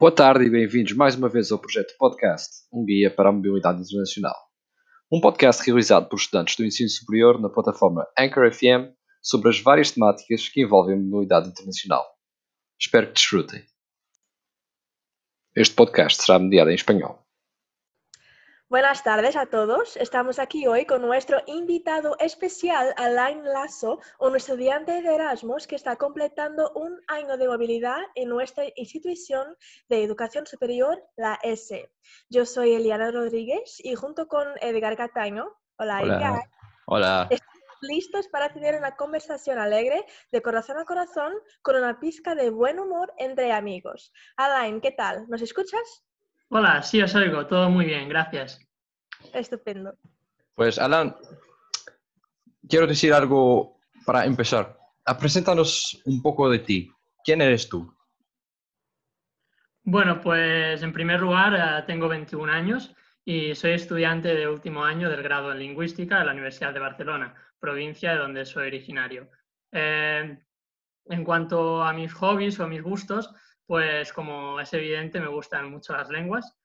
Boa tarde e bem-vindos mais uma vez ao projeto Podcast, um guia para a mobilidade internacional. Um podcast realizado por estudantes do ensino superior na plataforma Anchor FM sobre as várias temáticas que envolvem a mobilidade internacional. Espero que desfrutem. Este podcast será mediado em espanhol. Buenas tardes a todos. Estamos aquí hoy con nuestro invitado especial, Alain Lasso, un estudiante de Erasmus que está completando un año de movilidad en nuestra institución de educación superior, la S. Yo soy Eliana Rodríguez y junto con Edgar Cataño, hola, Edgar, Hola. estamos listos para tener una conversación alegre de corazón a corazón con una pizca de buen humor entre amigos. Alain, ¿qué tal? ¿Nos escuchas? Hola, sí os oigo, todo muy bien, gracias. Estupendo. Pues Alan, quiero decir algo para empezar. Preséntanos un poco de ti. ¿Quién eres tú? Bueno, pues en primer lugar eh, tengo 21 años y soy estudiante de último año del grado en lingüística de la Universidad de Barcelona, provincia de donde soy originario. Eh, en cuanto a mis hobbies o mis gustos, pues como es evidente me gustan mucho las lenguas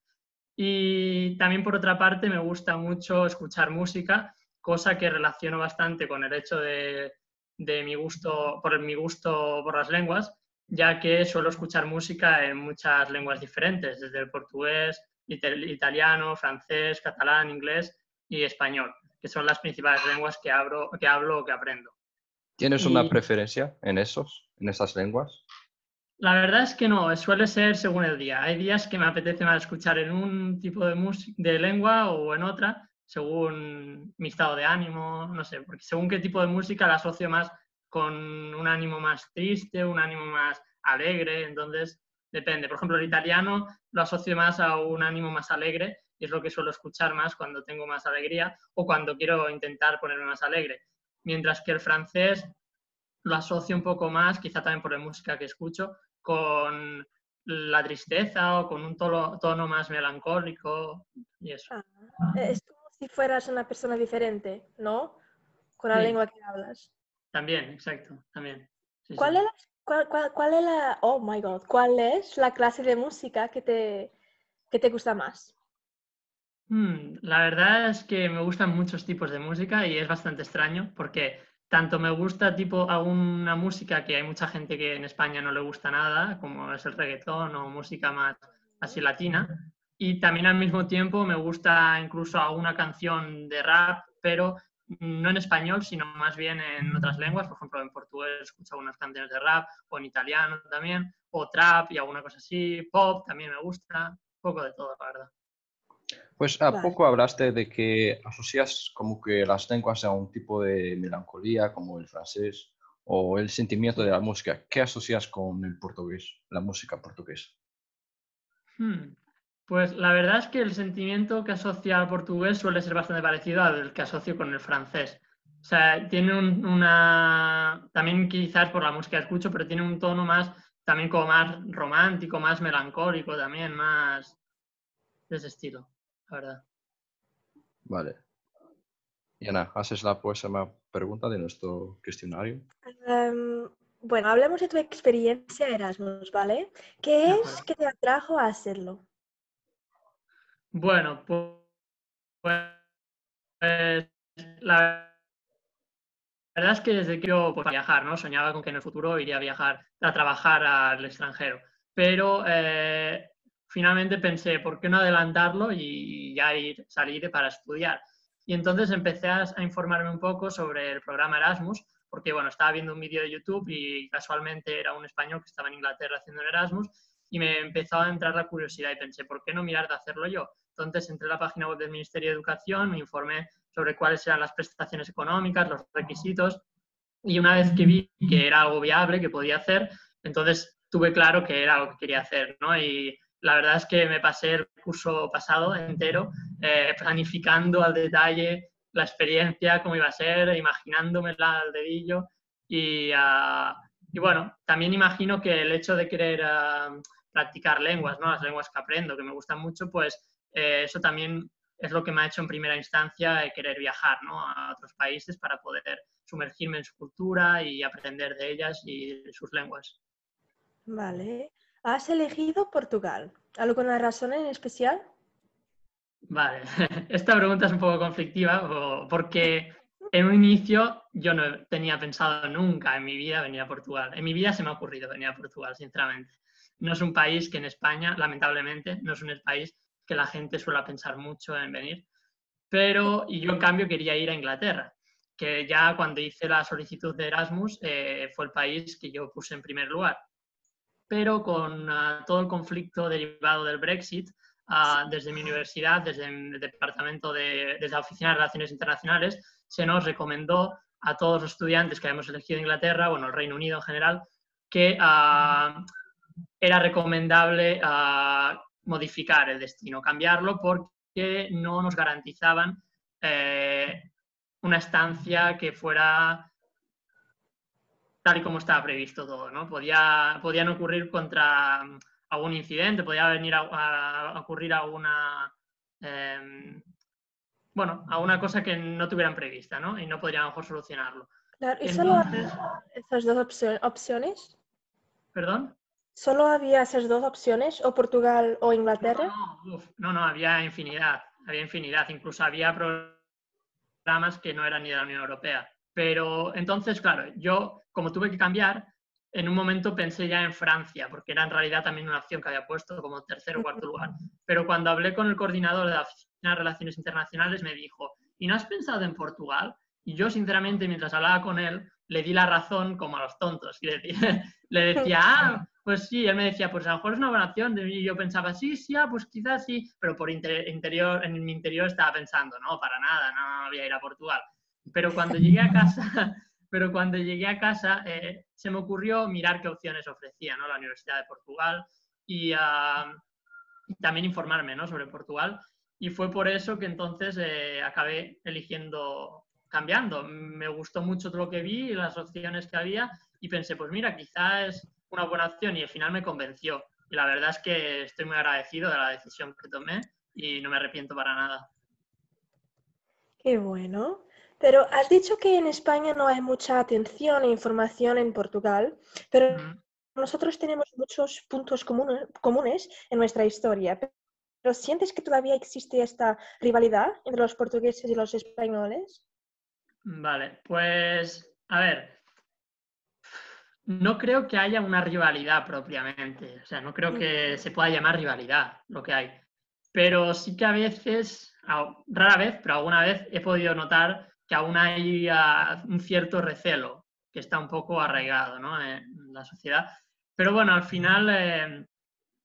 y también por otra parte me gusta mucho escuchar música, cosa que relaciono bastante con el hecho de, de mi gusto, por mi gusto por las lenguas, ya que suelo escuchar música en muchas lenguas diferentes, desde el portugués, ita- italiano, francés, catalán, inglés y español, que son las principales lenguas que, hablo, que hablo o que aprendo. ¿Tienes una preferencia en esos, en esas lenguas? La verdad es que no, suele ser según el día. Hay días que me apetece más escuchar en un tipo de, de lengua o en otra, según mi estado de ánimo, no sé, porque según qué tipo de música la asocio más con un ánimo más triste, un ánimo más alegre, entonces depende. Por ejemplo, el italiano lo asocio más a un ánimo más alegre y es lo que suelo escuchar más cuando tengo más alegría o cuando quiero intentar ponerme más alegre. Mientras que el francés lo asocio un poco más, quizá también por la música que escucho, con la tristeza o con un tono, tono más melancólico y eso. Ah, es como si fueras una persona diferente, ¿no? Con la Sí. lengua que hablas. También, exacto, también. Sí, sí. ¿Cuál es, la, cuál, cuál- cuál es la, oh my god, cuál es la clase de música que te, que te gusta más? Mm, la verdad es que me gustan muchos tipos de música y es bastante extraño porque tanto me gusta tipo a una música que hay mucha gente que en España no le gusta nada, como es el reggaetón o música más así latina, y también al mismo tiempo me gusta incluso a una canción de rap, pero no en español, sino más bien en otras lenguas, por ejemplo en portugués escucho algunas canciones de rap o en italiano también, o trap y alguna cosa así, pop también me gusta, poco de todo, la verdad. Pues a Vale. poco hablaste de que asocias como que las lenguas a un tipo de melancolía, como el francés, o el sentimiento de la música. ¿Qué asocias con el portugués, la música portuguesa? Hmm, Pues la verdad es que el sentimiento que asocia al portugués suele ser bastante parecido al que asocio con el francés. O sea, tiene un- una... También quizás por la música que escucho, pero tiene un tono más, también como más romántico, más melancólico también, más de ese estilo, la verdad. Vale. Y Ana, haces la próxima pregunta de nuestro cuestionario. Em, bueno, hablemos de tu experiencia Erasmus, ¿vale? ¿Qué es que te atrajo a hacerlo? Bueno, pu- pues la verdad es que desde que yo pues, viajar, ¿no? Soñaba con que en el futuro iría a viajar, a trabajar al extranjero. Pero eh, finalmente pensé, ¿por qué no adelantarlo y ya ir, salir para estudiar? Y entonces empecé a, informarme un poco sobre el programa Erasmus, porque bueno, estaba viendo un vídeo de YouTube y casualmente era un español que estaba en Inglaterra haciendo el Erasmus y me empezó a entrar la curiosidad y pensé, ¿por qué no mirar de hacerlo yo? Entonces entré a la página web del Ministerio de Educación, me informé sobre cuáles eran las prestaciones económicas, los requisitos, y una vez que vi que era algo viable, que podía hacer, entonces tuve claro que era algo que quería hacer, ¿no? Y la verdad es que me pasé el curso pasado entero eh, planificando al detalle la experiencia, cómo iba a ser, imaginándomela al dedillo, y, ah, y bueno, también imagino que el hecho de querer ah, practicar lenguas, ¿no? Las lenguas que aprendo, que me gustan mucho, pues eh, eso también es lo que me ha hecho en primera instancia eh, querer viajar ¿no? a otros países para poder sumergirme en su cultura y aprender de ellas y sus lenguas. Vale. Has elegido Portugal. ¿Alguna razón en especial? Vale, esta pregunta es un poco conflictiva porque en un inicio yo no tenía pensado nunca en mi vida venir a Portugal. En mi vida se me ha ocurrido venir a Portugal, sinceramente. No es un país que en España, lamentablemente, no es un país que la gente suele pensar mucho en venir. Pero, y yo en cambio quería ir a Inglaterra, que ya cuando hice la solicitud de Erasmus eh, fue el país que yo puse en primer lugar. Pero con ah, todo el conflicto derivado del Brexit, ah, desde mi universidad, desde el departamento de, desde la Oficina de Relaciones Internacionales, se nos recomendó a todos los estudiantes que habíamos elegido Inglaterra, bueno, el Reino Unido en general, que ah, era recomendable modificar el destino, cambiarlo, porque no nos garantizaban eh, una estancia que fuera tal y como estaba previsto todo, ¿no? Podía, podían ocurrir contra mm, algún incidente, podía venir a, ocurrir alguna, eh, bueno, alguna cosa que no tuvieran prevista, ¿no? Y no podrían a lo mejor solucionarlo. Claro, ¿y solo esas dos opciones? ¿Perdón? ¿Solo había esas dos opciones, o Portugal o Inglaterra? No, no, había infinidad, había infinidad, incluso había programas que no eran ni de la Unión Europea. Pero entonces, claro, yo como tuve que cambiar, en un momento pensé ya en Francia, porque era en realidad también una opción que había puesto como tercer o cuarto lugar. Pero cuando hablé con el coordinador de la Oficina de Relaciones Internacionales, me dijo, ¿y no has pensado en Portugal? Y yo, sinceramente, mientras hablaba con él, le di la razón como a los tontos. Y le decía, ah, pues sí, él me decía, pues a lo mejor es una buena opción. Y yo pensaba, sí, sí, ah, pues quizás sí, pero por interior, en mi interior estaba pensando, no, para nada, no voy a ir a Portugal. Pero cuando llegué a casa, pero cuando llegué a casa eh, se me ocurrió mirar qué opciones ofrecía ¿no? la Universidad de Portugal y, también informarme ¿no? sobre Portugal. Y fue por eso que entonces eh, acabé eligiendo, cambiando. Me gustó mucho todo lo que vi, las opciones que había y pensé, pues mira, quizás es una buena opción y al final me convenció. Y la verdad es que estoy muy agradecido de la decisión que tomé y no me arrepiento para nada. Qué bueno. Pero has dicho que en España no hay mucha atención e información en Portugal, pero nosotros tenemos muchos puntos comunes en nuestra historia. ¿Pero sientes que todavía existe esta rivalidad entre los portugueses y los españoles? Vale, pues a ver, no creo que haya una rivalidad propiamente, o sea, no creo que se pueda llamar rivalidad lo que hay, pero sí que a veces, rara vez, pero alguna vez he podido notar que aún hay ah, un cierto recelo que está un poco arraigado ¿no? en la sociedad. Pero bueno, al final eh,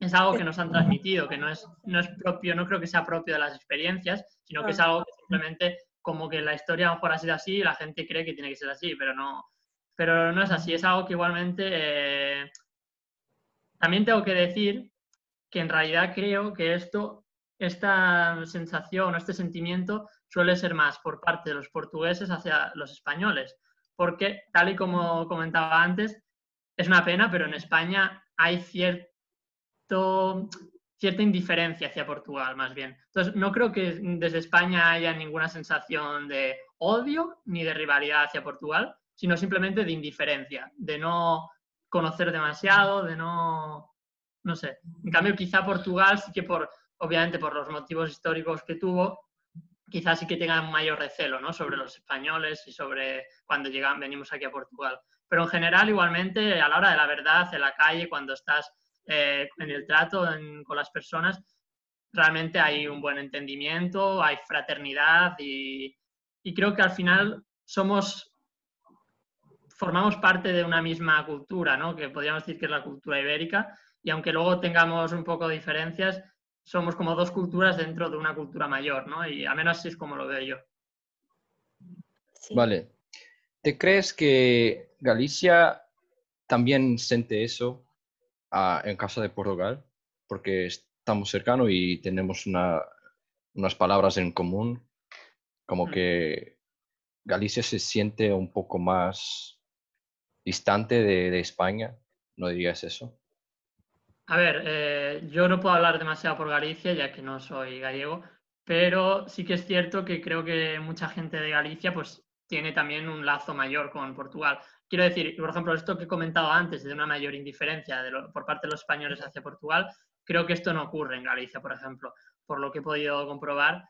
es algo que nos han transmitido, que no es, no es propio, no creo que sea propio de las experiencias, sino que es algo que simplemente como que la historia a lo mejor ha sido así y la gente cree que tiene que ser así, pero no, pero no es así, es algo que igualmente... Eh, también tengo que decir que en realidad creo que esto, esta sensación o este sentimiento suele ser más por parte de los portugueses hacia los españoles, porque tal y como comentaba antes, es una pena, pero en España hay cierto, cierta indiferencia hacia Portugal, más bien. Entonces, no creo que desde España haya ninguna sensación de odio ni de rivalidad hacia Portugal, sino simplemente de indiferencia, de no conocer demasiado, de no, no sé. En cambio, quizá Portugal sí que por, obviamente por los motivos históricos que tuvo, quizás sí que tengan mayor recelo, ¿no? Sobre los españoles y sobre cuando llegan, venimos aquí a Portugal. Pero en general, igualmente, a la hora de la verdad, en la calle, cuando estás eh, en el trato con las personas, realmente hay un buen entendimiento, hay fraternidad y, y creo que al final somos formamos parte de una misma cultura, ¿no? que podríamos decir que es la cultura ibérica, y aunque luego tengamos un poco de diferencias, somos como dos culturas dentro de una cultura mayor, ¿no? y al menos así es como lo veo yo. Vale. ¿Te crees que Galicia también siente eso ah, en caso de Portugal? Porque estamos cercanos y tenemos unas palabras en común, como mm. que Galicia se siente un poco más distante de, España, ¿no dirías eso? A ver, eh, yo no puedo hablar demasiado por Galicia, ya que no soy gallego, pero sí que es cierto que creo que mucha gente de Galicia pues tiene también un lazo mayor con Portugal. Quiero decir, por ejemplo, esto que he comentado antes de una mayor indiferencia por parte de los españoles hacia Portugal, creo que esto no ocurre en Galicia, por ejemplo. Por lo que he podido comprobar,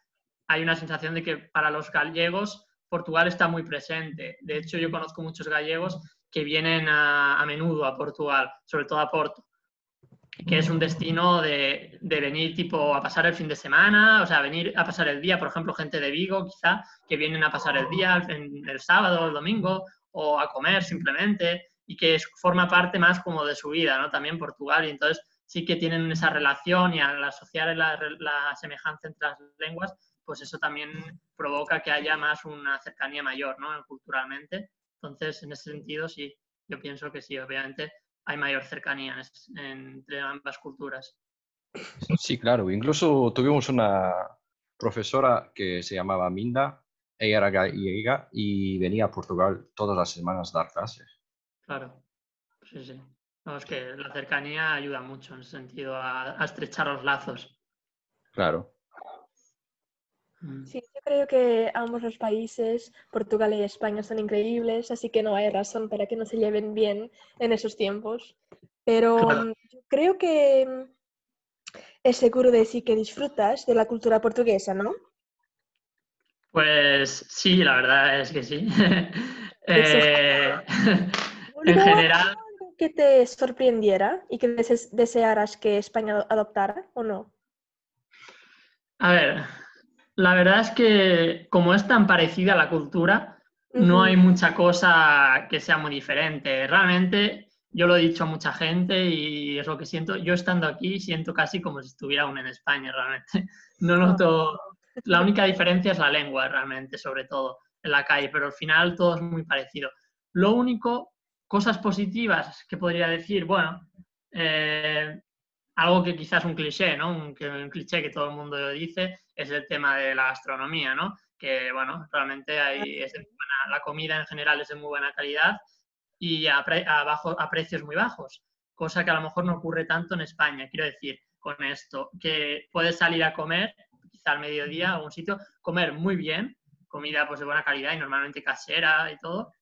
hay una sensación de que para los gallegos Portugal está muy presente. De hecho, yo conozco muchos gallegos que vienen a, a menudo a Portugal, sobre todo a Porto que es un destino de, de, venir tipo a pasar el fin de semana, o sea, venir a pasar el día, por ejemplo, gente de Vigo quizá, que vienen a pasar el día el, el sábado, el domingo, o a comer simplemente, y que forma parte más como de su vida, ¿no? También Portugal, y entonces sí que tienen esa relación y al asociar la, la semejanza entre las lenguas, pues eso también provoca que haya más una cercanía mayor, ¿no? Culturalmente. Entonces, en ese sentido, sí, yo pienso que sí, obviamente hay mayor cercanía entre ambas culturas. Sí, claro. Incluso tuvimos una profesora que se llamaba Minda, ella era gallega y venía a Portugal todas las semanas a dar clases. Claro, sí, sí. es que la cercanía ayuda mucho en ese sentido a, a estrechar los lazos. Claro. Mm. Sí, yo creo que ambos los países, Portugal y España, son increíbles, así que no hay razón para que no se lleven bien en esos tiempos. Pero mm, yo creo que mm, es seguro decir que disfrutas de la cultura portuguesa, ¿no? Pues sí, la verdad es que sí. eh, en general. ¿Que te sorprendiera y que desearas que España adoptara o no? A ver, la verdad es que como es tan parecida a la cultura, no hay mucha cosa que sea muy diferente. Realmente, yo lo he dicho a mucha gente y es lo que siento. Yo estando aquí siento casi como si estuviera aún en España, realmente. No noto... La única diferencia es la lengua, realmente, sobre todo en la calle, pero al final todo es muy parecido. Lo único, cosas positivas que podría decir, bueno, eh, algo que quizás un cliché, ¿no? Un, un, cliché que todo el mundo dice es el tema de la gastronomía, ¿no? Que, bueno, realmente hay, es la comida en general es de muy buena calidad y a, a, precios muy bajos, cosa que a lo mejor no ocurre tanto en España. Quiero decir, con esto, que puedes salir a comer, quizá al mediodía a un sitio, comer muy bien, comida pues de buena calidad y normalmente casera y todo,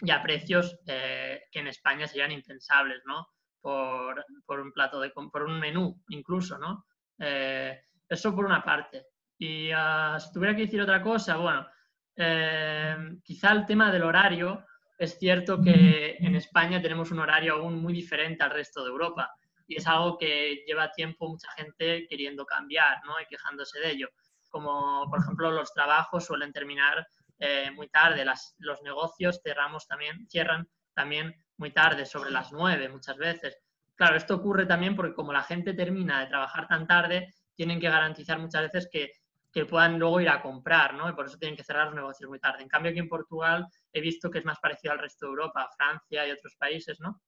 y a precios eh, que en España serían impensables, ¿no? Por, por, un plato de por un menú incluso, ¿no? Eh, eso por una parte. Y uh, si tuviera que decir otra cosa, bueno, eh, quizá el tema del horario, es cierto que en España tenemos un horario aún muy diferente al resto de Europa y es algo que lleva tiempo mucha gente queriendo cambiar, ¿no? Y quejándose de ello. Como, por ejemplo, los trabajos suelen terminar eh, muy tarde, Las, los negocios cerramos también, cierran también muy tarde, sobre las nueve muchas veces. Claro, esto ocurre también porque como la gente termina de trabajar tan tarde, tienen que garantizar muchas veces que, que puedan luego ir a comprar, ¿no? Y por eso tienen que cerrar los negocios muy tarde. En cambio, aquí en Portugal he visto que es más parecido al resto de Europa, Francia y otros países, ¿no?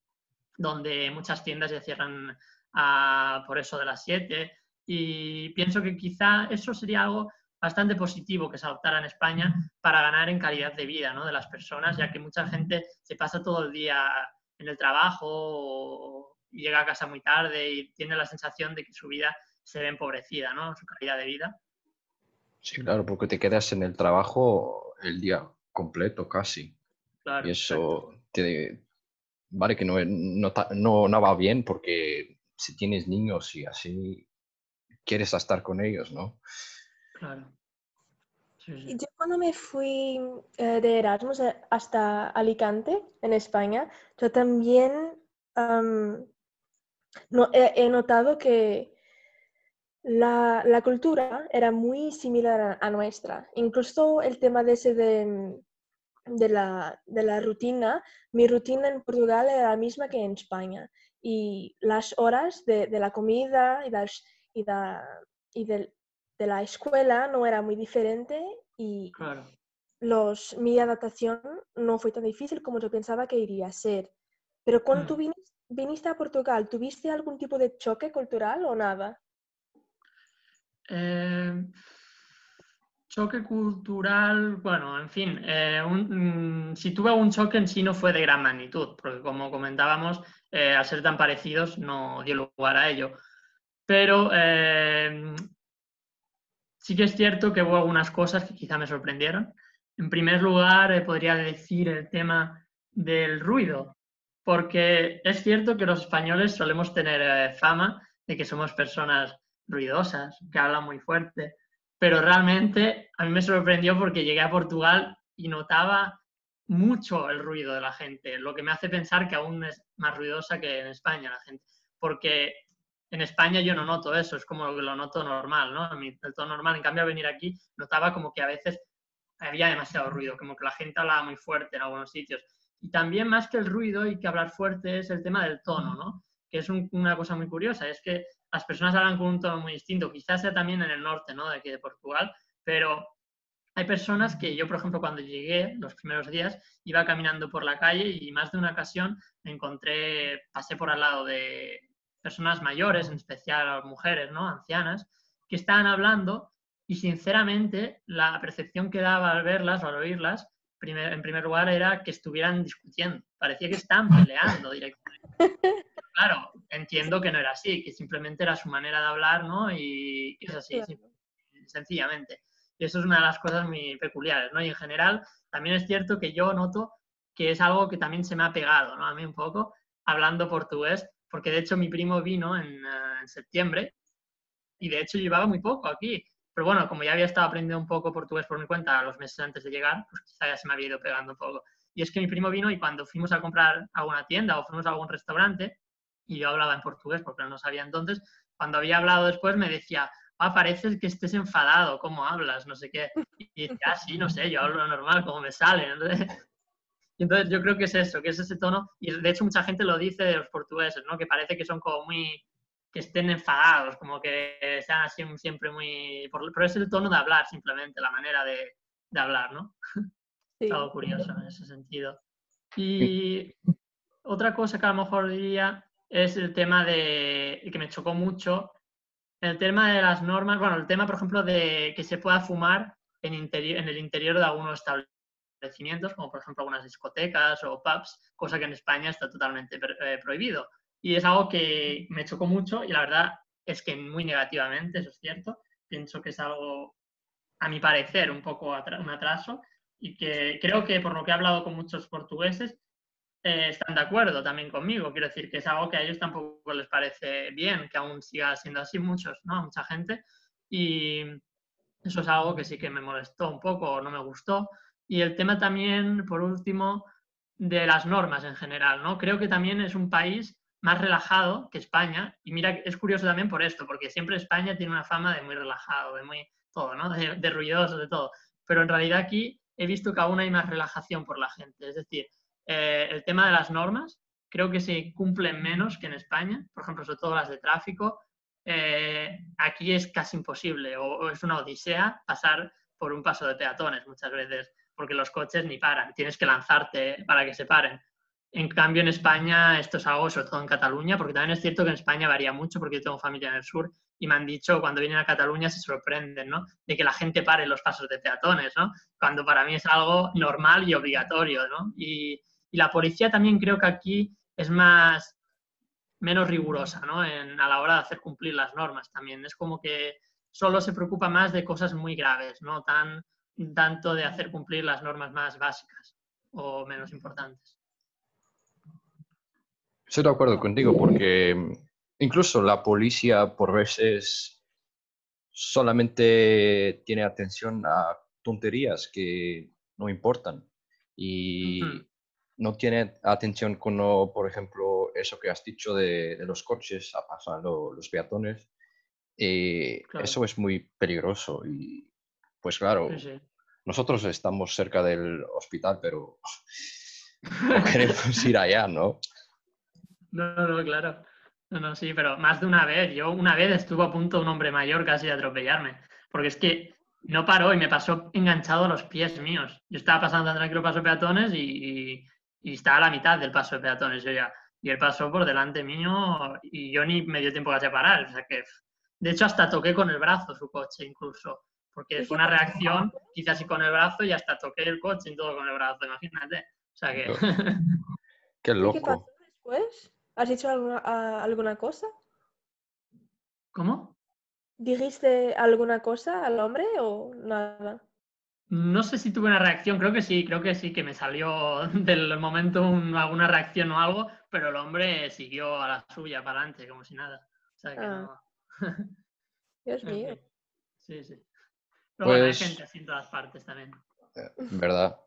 Donde muchas tiendas ya cierran a, por eso de las siete. Y pienso que quizá eso sería algo bastante positivo que se adoptara en España para ganar en calidad de vida ¿no? de las personas, ya que mucha gente se pasa todo el día en el trabajo o llega a casa muy tarde y tiene la sensación de que su vida se ve empobrecida, ¿no? su calidad de vida. Sí, claro, porque te quedas en el trabajo el día completo casi. Claro, y eso te, vale que no, no, no, no va bien porque si tienes niños y así quieres estar con ellos, ¿no? Yo cuando me fui eh, de Erasmus eh, hasta Alicante, en España, yo también he, notado que la, la, cultura era muy similar a, nuestra. Incluso el tema de ese de, de, la, de, la, rutina, mi rutina en Portugal era la misma que en España. Y las horas de, de la comida y, las, y, y del, de la escuela no era muy diferente y los, mi adaptación no fue tan difícil como yo pensaba que iría a ser. Pero cuando tú mm. viniste, a Portugal, ¿tuviste algún tipo de choque cultural o nada? Eh, choque cultural, bueno, en fin, eh, mm, si tuve algún choque en sí no fue de gran magnitud, porque como comentábamos, eh, al ser tan parecidos no dio lugar a ello. Pero Sí que es cierto que hubo algunas cosas que quizá me sorprendieron. En primer lugar, eh, podría decir el tema del ruido, porque es cierto que los españoles solemos tener eh, fama de que somos personas ruidosas, que hablan muy fuerte, pero realmente a mí me sorprendió porque llegué a Portugal y notaba mucho el ruido de la gente, lo que me hace pensar que aún es más ruidosa que en España la gente, porque en España yo no noto eso, es como lo noto normal, ¿no? El tono normal, en cambio al venir aquí notaba como que a veces había demasiado ruido, como que la gente hablaba muy fuerte en algunos sitios. Y también más que el ruido y que hablar fuerte es el tema del tono, ¿no? Que es una cosa muy curiosa, es que las personas hablan con un tono muy distinto, quizás sea también en el norte, ¿no? De aquí de Portugal, pero hay personas que yo, por ejemplo, cuando llegué los primeros días, iba caminando por la calle y más de una ocasión me encontré, pasé por al lado de personas mayores, en especial mujeres, ¿no? Ancianas, que estaban hablando y sinceramente la percepción que daba al verlas o al oírlas, en primer lugar, era que estuvieran discutiendo. Parecía que estaban peleando directamente. Claro, entiendo que no era así, que simplemente era su manera de hablar, ¿no? Y es así, sencillamente. Y eso es una de las cosas muy peculiares, ¿no? Y en general, también es cierto que yo noto que es algo que también se me ha pegado, ¿no? A mí un poco, hablando portugués, porque de hecho mi primo vino en, eh, en septiembre y de hecho llevaba muy poco aquí. Pero bueno, como ya había estado aprendiendo un poco portugués por mi cuenta los meses antes de llegar, pues quizá ya se me había ido pegando un poco. Y es que mi primo vino y cuando fuimos a comprar a una tienda o fuimos a algún restaurante, y yo hablaba en portugués porque no sabía entonces, cuando había hablado después me decía, ah, parece que estés enfadado, ¿cómo hablas? No sé qué. Y decía, ah, sí, no sé, yo hablo normal, como me sale. Y entonces yo creo que es eso, que es ese tono, y de hecho mucha gente lo dice de los portugueses, ¿no? Que parece que son como muy, que estén enfadados, como que sean así siempre muy... Pero es el tono de hablar simplemente, la manera de, de hablar, ¿no? Sí. Es algo curioso en ese sentido. Y otra cosa que a lo mejor diría es el tema de, que me chocó mucho, el tema de las normas, bueno, el tema, por ejemplo, de que se pueda fumar en, en el interior de algunos establecimientos, como por ejemplo algunas discotecas o pubs, cosa que en España está totalmente eh, prohibido. Y es algo que me chocó mucho y la verdad es que muy negativamente, eso es cierto. Pienso que es algo, a mi parecer, un poco un atraso y que creo que por lo que he hablado con muchos portugueses, eh, están de acuerdo también conmigo. Quiero decir que es algo que a ellos tampoco les parece bien, que aún siga siendo así muchos, ¿no? Mucha gente. Y eso es algo que sí que me molestó un poco, no me gustó. Y el tema también, por último, de las normas en general, ¿no? Creo que también es un país más relajado que España. Y mira, es curioso también por esto, porque siempre España tiene una fama de muy relajado, de muy todo, ¿no? De, de ruidoso, de todo. Pero en realidad aquí he visto que aún hay más relajación por la gente. Es decir, eh, el tema de las normas creo que se cumplen menos que en España, por ejemplo, sobre todo las de tráfico. Eh, aquí es casi imposible o, es una odisea pasar por un paso de peatones muchas veces, porque los coches ni paran, tienes que lanzarte para que se paren. En cambio, en España esto es algo, sobre todo en Cataluña, porque también es cierto que en España varía mucho, porque yo tengo familia en el sur y me han dicho cuando vienen a Cataluña se sorprenden, ¿no? De que la gente pare los pasos de peatones, ¿no? Cuando para mí es algo normal y obligatorio, ¿no? Y, la policía también creo que aquí es más, menos rigurosa, ¿no? A la hora de hacer cumplir las normas también. Es como que solo se preocupa más de cosas muy graves, no tan tanto de hacer cumplir las normas más básicas o menos importantes. Estoy de acuerdo contigo porque incluso la policía por veces solamente tiene atención a tonterías que no importan y no tiene atención con, por ejemplo, eso que has dicho de, los coches a pasar los peatones. Eh, eso es muy peligroso y pues claro, nosotros estamos cerca del hospital, pero no queremos ir allá, ¿no? No, no, claro. No, no, sí, pero más de una vez. Yo una vez estuve a punto un hombre mayor casi de atropellarme, porque es que no paró y me pasó enganchado a los pies míos. Yo estaba pasando tan tranquilo paso de peatones y y estaba a la mitad del paso de peatones yo ya. Y él pasó por delante mío y yo ni me dio tiempo a separar. O sea que, de hecho, hasta toqué con el brazo su coche incluso. Porque fue una reacción, quizás así con el brazo y hasta toqué el coche y todo con el brazo, imagínate. O sea que... Qué loco. ¿Qué pasó después? ¿Has dicho alguna, alguna cosa? ¿Cómo? ¿Dijiste alguna cosa al hombre o nada? No sé si tuve una reacción, creo que sí, creo que sí, que me salió del momento alguna reacción o algo, pero el hombre siguió a la suya para adelante, como si nada. O sea que Ah. no. Dios mío. Sí, sí. Pero bueno, hay Pues- gente así en todas partes también. ¿Verdad?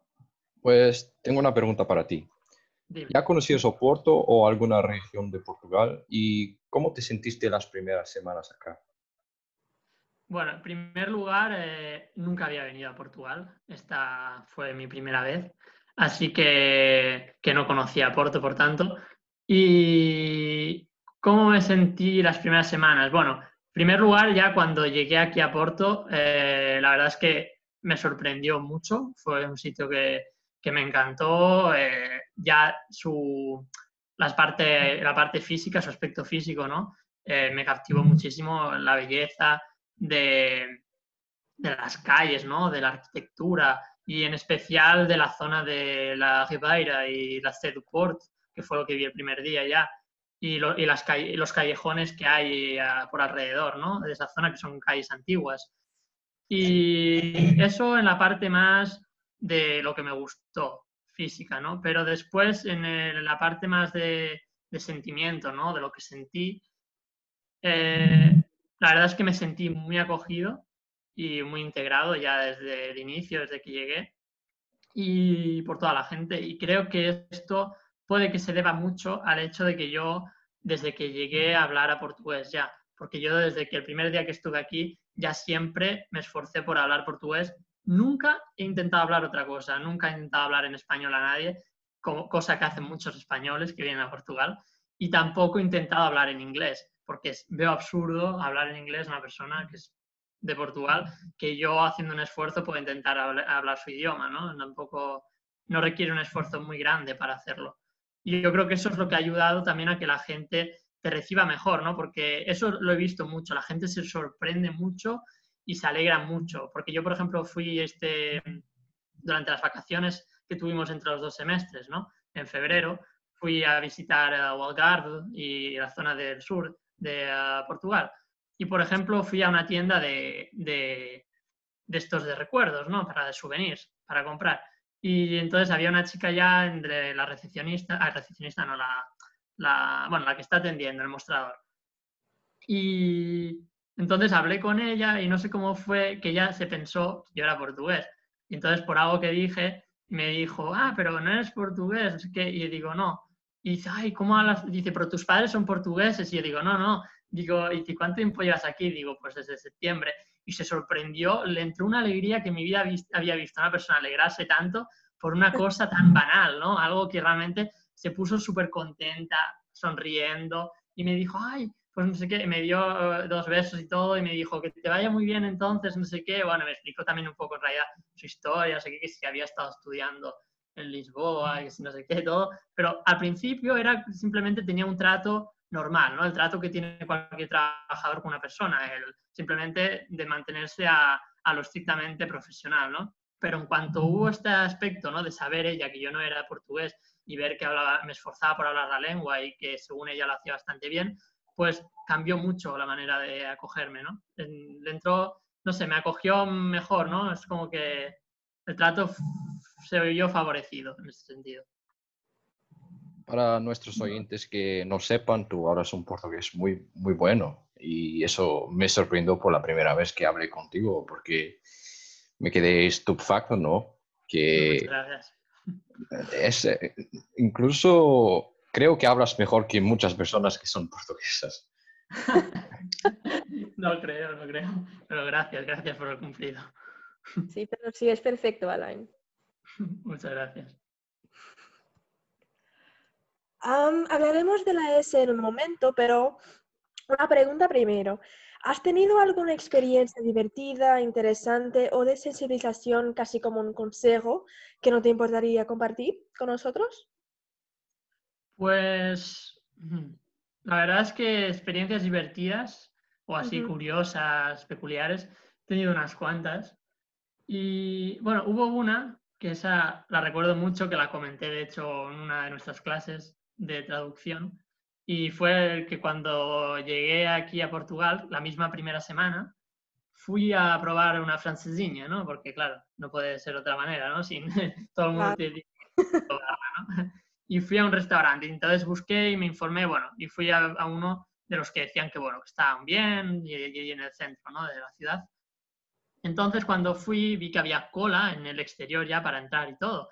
Pues tengo una pregunta para ti. Dime. ¿Ya conocías Oporto o alguna región de Portugal? ¿Y cómo te sentiste las primeras semanas acá? Bueno, en primer lugar, eh, nunca había venido a Portugal. Esta fue mi primera vez. Así que, que no conocía a Porto, por tanto. ¿Y cómo me sentí las primeras semanas? Bueno, en primer lugar, ya cuando llegué aquí a Porto, eh, la verdad es que me sorprendió mucho. Fue un sitio que, que me encantó. eh, ya su, las parte, la parte física, su aspecto físico, ¿no? Eh, me captivó muchísimo la belleza de, de las calles, ¿no? De la arquitectura y en especial de la zona de la Ribeira y la Port, que fue lo que vi el primer día ya, y, lo- y las calle- los callejones que hay ah, por alrededor, ¿no? De esa zona que son calles antiguas. Y eso en la parte más de lo que me gustó, física, ¿no? Pero después en el- la parte más de, de sentimiento, ¿no? De lo que sentí, eh, la verdad es que me sentí muy acogido y muy integrado ya desde el inicio, desde que llegué, y por toda la gente. Y creo que esto puede que se deba mucho al hecho de que yo, desde que llegué a hablar a portugués ya, porque yo desde que el primer día que estuve aquí, ya siempre me esforcé por hablar portugués. Nunca he intentado hablar otra cosa, nunca he intentado hablar en español a nadie, como, cosa que hacen muchos españoles que vienen a Portugal, y tampoco he intentado hablar en inglés, porque veo absurdo hablar en inglés a una persona que es de Portugal, que yo haciendo un esfuerzo puedo intentar habl- hablar su idioma, ¿no? Tampoco, no requiere un esfuerzo muy grande para hacerlo. Y yo creo que eso es lo que ha ayudado también a que la gente te reciba mejor, ¿no? Porque eso lo he visto mucho, la gente se sorprende mucho y se alegra mucho. Porque yo, por ejemplo, fui este, durante las vacaciones que tuvimos entre los dos semestres, ¿no? En febrero fui a visitar a Algarve y la zona del sur de eh, Portugal. Y, por ejemplo, fui a una tienda de, de, de estos de recuerdos, ¿no? Para de souvenirs, para comprar. Y entonces había una chica ya entre la recepcionista, ah, recepcionista no, la, la, bueno, la que está atendiendo el mostrador. Y entonces hablé con ella y no sé cómo fue que ella se pensó que yo era portugués. Y entonces por algo que dije, me dijo, ah, pero no eres portugués, qué. Y yo digo, no. Y dice, ay, ¿cómo hablas? Dice, pero tus padres son portugueses. Y yo digo, no, no. Digo, ¿y cuánto tiempo llevas aquí? Digo, pues desde septiembre. Y se sorprendió, le entró una alegría que en mi vida había visto a una persona alegrarse tanto por una cosa tan banal, ¿no? Algo que realmente se puso súper contenta, sonriendo, y me dijo, ay, pues no sé qué, me dio eh, dos besos y todo, y me dijo, que te vaya muy bien entonces, no sé qué. Bueno, me explicó también un poco en realidad su historia, no sé qué, que que había estado estudiando en Lisboa, que sí, no sé qué, todo, pero al principio era simplemente tenía un trato normal, ¿no? El trato que tiene cualquier trabajador con una persona, el simplemente de mantenerse a, a lo estrictamente profesional, ¿no? Pero en cuanto hubo este aspecto, ¿no? De saber ella que yo no era portugués y ver que hablaba, me esforzaba por hablar la lengua y que según ella lo hacía bastante bien, pues cambió mucho la manera de acogerme, ¿no? En- Dentro, no sé, me acogió mejor, ¿no? Es como que el trato se vio favorecido en ese sentido. Para nuestros oyentes que no sepan, tú hablas un portugués muy, muy bueno y eso me sorprendió por la primera vez que hablé contigo porque me quedé estupefacto, ¿no? Que Muchas gracias. es, eh, incluso creo que hablas mejor que muchas personas que son portuguesas. No creo, no creo. Pero gracias, gracias por el cumplido. Sí, pero sí, es perfecto, Alain. Muchas gracias. Hablaremos de la S en un momento, pero una pregunta primero. ¿Has tenido alguna experiencia divertida, interesante o de sensibilización, casi como un consejo, que no te importaría compartir con nosotros? Pues la verdad es que experiencias divertidas o así curiosas, peculiares, he tenido unas cuantas. Y bueno, hubo una que esa la recuerdo mucho, que la comenté de hecho en una de nuestras clases de traducción, y fue el que cuando llegué aquí a Portugal, la misma primera semana, fui a probar una francesiña, ¿no? Porque claro, no puede ser de otra manera, ¿no? Sin todo el mundo tiene ¿no? Y fui a un restaurante, entonces busqué y me informé, bueno, y fui a, a uno de los que decían que, bueno, que estaban bien y, y en el centro, ¿no? De la ciudad. Entonces, cuando fui, vi que había cola en el exterior ya para entrar y todo.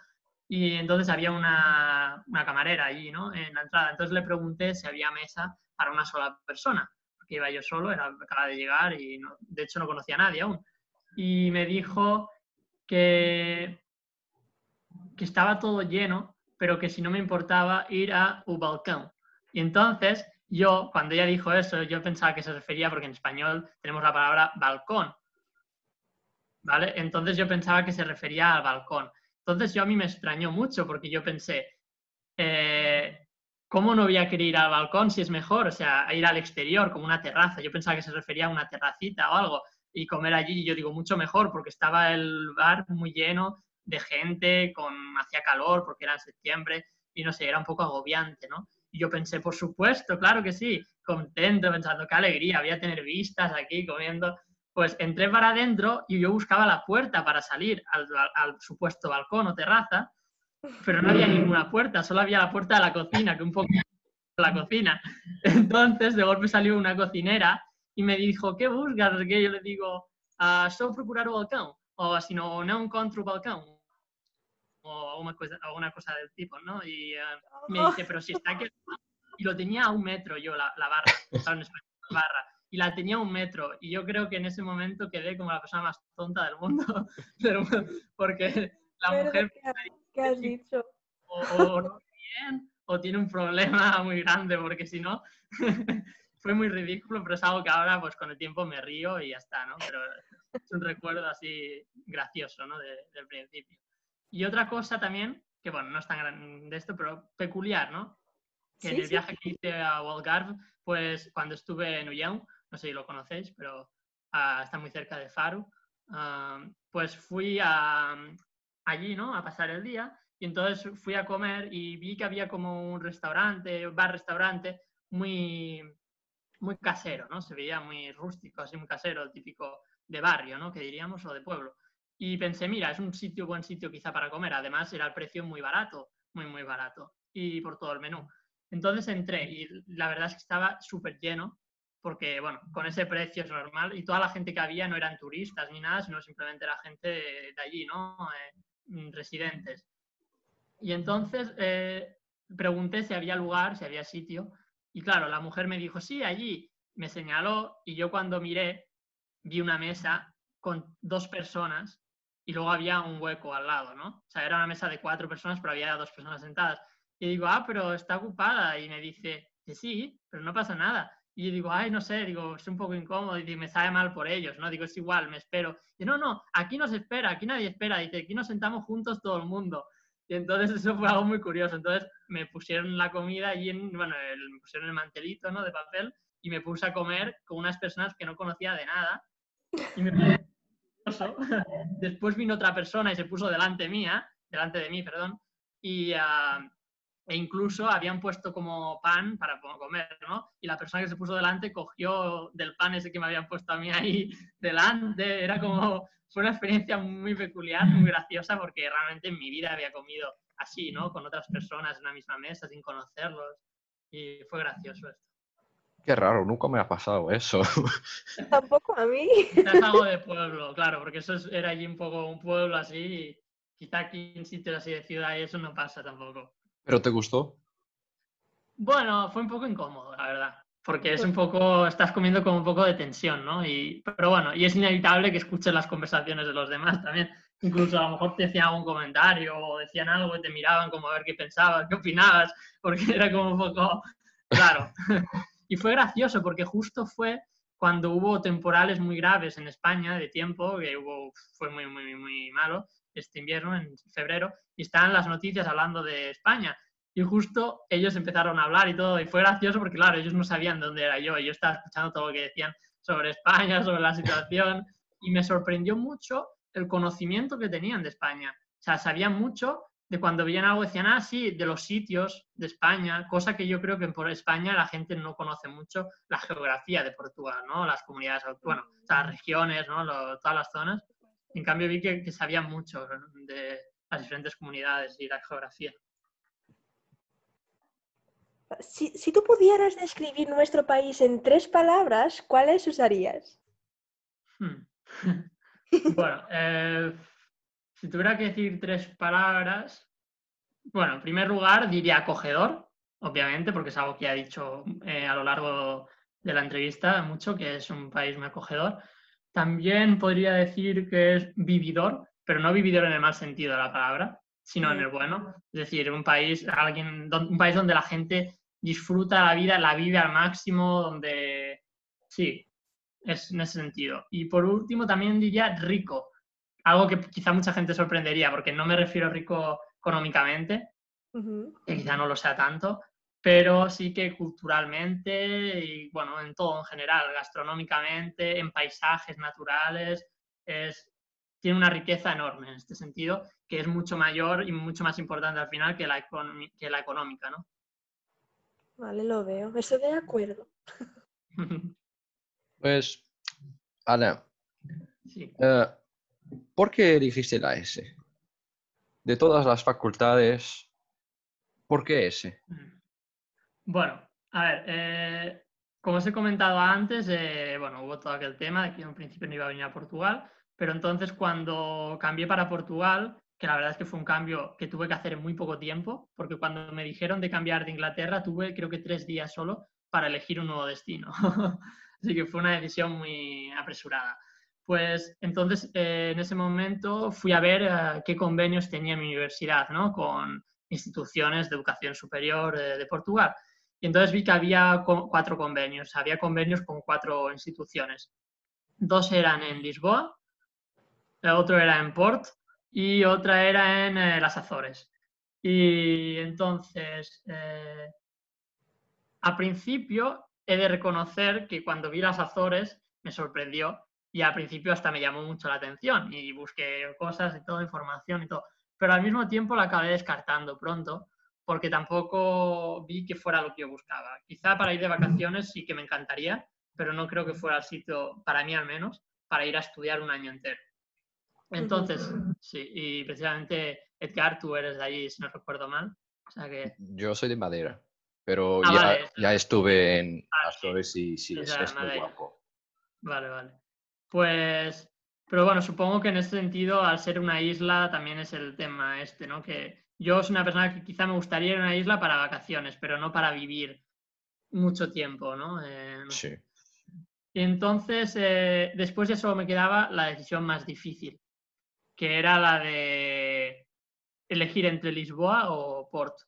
Y entonces había una, una camarera allí, ¿no? En la entrada. Entonces le pregunté si había mesa para una sola persona, porque iba yo solo, era, acaba de llegar y de hecho no conocía a nadie aún. Y me dijo que, que estaba todo lleno, pero que si no me importaba ir a un balcón. Y entonces yo, cuando ella dijo eso, yo pensaba que se refería, porque en español tenemos la palabra balcón, ¿vale? Entonces yo pensaba que se refería al balcón. Entonces yo a mí me extrañó mucho porque yo pensé, eh, ¿cómo no voy a querer ir al balcón si es mejor? O sea, ir al exterior, como una terraza. Yo pensaba que se refería a una terracita o algo y comer allí. Yo digo, mucho mejor porque estaba el bar muy lleno de gente, con hacía calor porque era septiembre y no sé, era un poco agobiante, ¿no? Y yo pensé, por supuesto, claro que sí, contento, pensando, qué alegría, voy a tener vistas aquí comiendo. Pues entré para adentro y yo buscaba la puerta para salir al, supuesto balcón o terraza, pero no había ninguna puerta, solo había la puerta de la cocina, que un poco la cocina. Entonces, de golpe salió una cocinera y me dijo, ¿qué buscas? Qué. Yo le digo, ah, solo procurar un balcón, o si no, no encuentro un balcón, o una cosa, alguna cosa del tipo, ¿no? Y ah, me dice, pero si está aquí, y lo tenía a un metro yo, la, la barra, en español, la barra, y la tenía a un metro, y yo creo que en ese momento quedé como la persona más tonta del mundo, del mundo, porque la Pero, mujer ¿qué, ha- qué has dicho? o, o no bien o tiene un problema muy grande, porque si no, fue muy ridículo, pero es algo que ahora, pues con el tiempo me río y ya está, ¿no? Pero es un recuerdo así gracioso, ¿no? De- del principio. Y otra cosa también, que bueno, no es tan gran de esto, pero peculiar, ¿no? Que en Sí, el sí. viaje que hice a Walgarve, pues cuando estuve en Ullão, no sé si lo conocéis, pero ah, está muy cerca de Faro, ah, pues fui a, allí, ¿no? A pasar el día y entonces fui a comer y vi que había como un restaurante, bar-restaurante muy, muy casero, ¿no? Se veía muy rústico, así muy casero, típico de barrio, ¿no? Que diríamos, o de pueblo. Y pensé, mira, es un sitio, buen sitio quizá para comer. Además, era el precio muy barato, muy, muy barato. Y por todo el menú. Entonces entré y la verdad es que estaba súper lleno porque, bueno, con ese precio es normal y toda la gente que había no eran turistas ni nada, sino simplemente era gente de, de allí, ¿no? Eh, mm, residentes. Y entonces eh, pregunté si había lugar, si había sitio y claro, la mujer me dijo, sí, allí. Me señaló y yo cuando miré vi una mesa con dos personas y luego había un hueco al lado, ¿no? O sea, era una mesa de cuatro personas, pero había dos personas sentadas. Y digo, ah, pero está ocupada. Y me dice, que sí, pero no pasa nada. Y digo, ay, no sé, digo, es un poco incómodo y me sabe mal por ellos, ¿no? Digo, es igual, me espero. Y no, no, aquí no se espera, aquí nadie espera. Dice, aquí nos sentamos juntos todo el mundo. Y entonces eso fue algo muy curioso. Entonces me pusieron la comida y en, bueno, el- me pusieron el mantelito, ¿no? De papel y me puse a comer con unas personas que no conocía de nada. Y me. Después vino otra persona y se puso delante mía, delante de mí, perdón, y ah, e incluso habían puesto como pan para comer, ¿no? Y la persona que se puso delante cogió del pan ese que me habían puesto a mí ahí delante. Era como, fue una experiencia muy peculiar, muy graciosa, porque realmente en mi vida había comido así, ¿no? Con otras personas en la misma mesa, sin conocerlos. Y fue gracioso esto. Qué raro, nunca me ha pasado eso. Tampoco a mí. Quizás algo de pueblo, claro, porque eso es- era allí un poco un pueblo así. Y quizá aquí en sitios así de ciudad y eso no pasa tampoco. ¿Pero te gustó? Bueno, fue un poco incómodo, la verdad. Porque es un poco, estás comiendo con un poco de tensión, ¿no? Y, pero bueno, y es inevitable que escuches las conversaciones de los demás también. Incluso a lo mejor te decían algún comentario o decían algo y te miraban como a ver qué pensabas, qué opinabas, porque era como un poco claro. y fue gracioso porque justo fue cuando hubo temporales muy graves en España de tiempo, que hubo, fue muy, muy, muy malo este invierno, en febrero, y estaban las noticias hablando de España. Y justo ellos empezaron a hablar y todo, y fue gracioso porque, claro, ellos no sabían dónde era yo, y yo estaba escuchando todo lo que decían sobre España, sobre la situación, y me sorprendió mucho el conocimiento que tenían de España. O sea, sabían mucho de cuando veían algo decían, ah, sí, de los sitios de España, cosa que yo creo que por España la gente no conoce mucho la geografía de Portugal, ¿no? Las comunidades, bueno, las regiones, ¿no? todas las zonas. En cambio vi que, que sabían mucho de las diferentes comunidades y la geografía. Si, si, tú pudieras describir nuestro país en tres palabras, ¿cuáles usarías? Hmm. bueno, eh, si tuviera que decir tres palabras, bueno, en primer lugar diría acogedor, obviamente, porque es algo que ha dicho eh, a lo largo de la entrevista mucho, que es un país muy acogedor. También podría decir que es vividor, pero no vividor en el mal sentido de la palabra, sino en el bueno. Es decir, un país, alguien, un país donde la gente disfruta la vida, la vive al máximo, donde sí, es en ese sentido. Y por último, también diría rico, algo que quizá mucha gente sorprendería, porque no me refiero rico económicamente, que quizá no lo sea tanto, pero sí que culturalmente y bueno, en todo en general, gastronómicamente, en paisajes naturales, es, tiene una riqueza enorme en este sentido, que es mucho mayor y mucho más importante al final que la, que la económica, ¿no? Vale, lo veo. Estoy de acuerdo. pues, Ana, sí. Eh, ¿por qué elegiste la S? De todas las facultades, ¿por qué S? Mm. Bueno, a ver, eh, como os he comentado antes, eh, bueno, hubo todo aquel tema de que en principio no iba a venir a Portugal, pero entonces cuando cambié para Portugal, que la verdad es que fue un cambio que tuve que hacer en muy poco tiempo, porque cuando me dijeron de cambiar de Inglaterra, tuve creo que tres días solo para elegir un nuevo destino. Así que fue una decisión muy apresurada. Pues entonces eh, en ese momento fui a ver eh, qué convenios tenía mi universidad ¿no? con instituciones de educación superior eh, de Portugal. Y entonces vi que había cuatro convenios, había convenios con cuatro instituciones. Dos eran en Lisboa, otro era en Port y otra era en eh, las Azores. Y entonces, eh, a principio he de reconocer que cuando vi las Azores me sorprendió y al principio hasta me llamó mucho la atención y busqué cosas y toda información y todo. Pero al mismo tiempo la acabé descartando pronto porque tampoco vi que fuera lo que yo buscaba. Quizá para ir de vacaciones sí que me encantaría, pero no creo que fuera el sitio, para mí al menos, para ir a estudiar un año entero. Entonces, sí, y precisamente Edgar, tú eres de ahí, si no recuerdo mal. Yo soy de Madera, pero ah, ya, estuve en ah, Azores y sí, es, muy guapo. Vale, vale. Pues, pero bueno, supongo que en ese sentido, al ser una isla, también es el tema este, ¿no? Que yo soy una persona que quizá me gustaría ir a una isla para vacaciones, pero no para vivir mucho tiempo, ¿no? Eh, sí. Y entonces, eh, después de eso me quedaba la decisión más difícil, que era la de elegir entre Lisboa o Porto.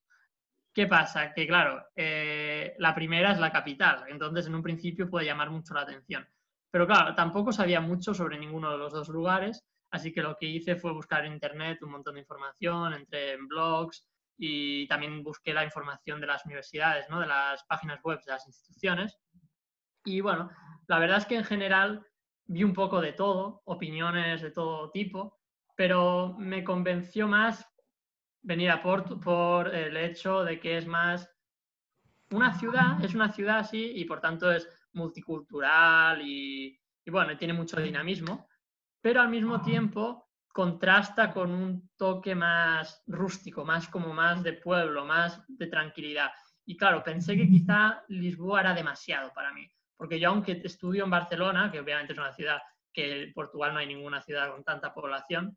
¿Qué pasa? Que claro, eh, la primera es la capital, entonces en un principio puede llamar mucho la atención. Pero claro, tampoco sabía mucho sobre ninguno de los dos lugares, así que lo que hice fue buscar en internet un montón de información, entré en blogs y también busqué la información de las universidades, ¿no? de las páginas web de las instituciones. Y bueno, la verdad es que en general vi un poco de todo, opiniones de todo tipo, pero me convenció más venir a Porto por el hecho de que es más una ciudad, es una ciudad así y por tanto es multicultural y, bueno, tiene mucho dinamismo, pero al mismo tiempo contrasta con un toque más rústico, más como más de pueblo, más de tranquilidad. Y claro, pensé que quizá Lisboa era demasiado para mí, porque yo aunque estudio en Barcelona, que obviamente es una ciudad que en Portugal no hay ninguna ciudad con tanta población,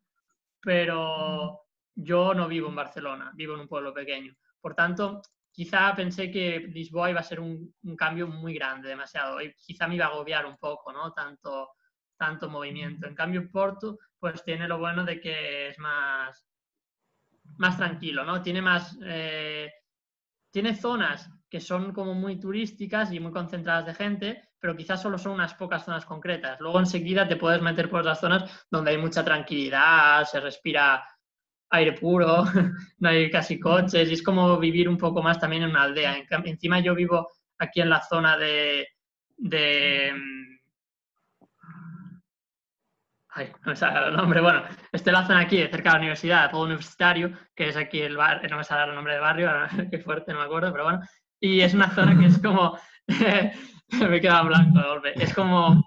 pero yo no vivo en Barcelona, vivo en un pueblo pequeño. Por tanto, quizá pensé que Lisboa iba a ser un, cambio muy grande, demasiado, y quizá me iba a agobiar un poco, ¿no? Tanto, tanto movimiento. En cambio, Porto, pues tiene lo bueno de que es más, más tranquilo, ¿no? Tiene más... Eh, tiene zonas que son como muy turísticas y muy concentradas de gente, pero quizás solo son unas pocas zonas concretas. Luego enseguida te puedes meter por las zonas donde hay mucha tranquilidad, se respira aire puro, no hay casi coches y es como vivir un poco más también en una aldea. Encima yo vivo aquí en la zona de, de ay, no me sale el nombre, bueno, este la zona aquí, cerca de la universidad, de Polo Universitario, que es aquí el bar, no me sale el nombre del barrio, qué fuerte, no me acuerdo, pero bueno, y es una zona que es como, me he quedado blanco de golpe, es como,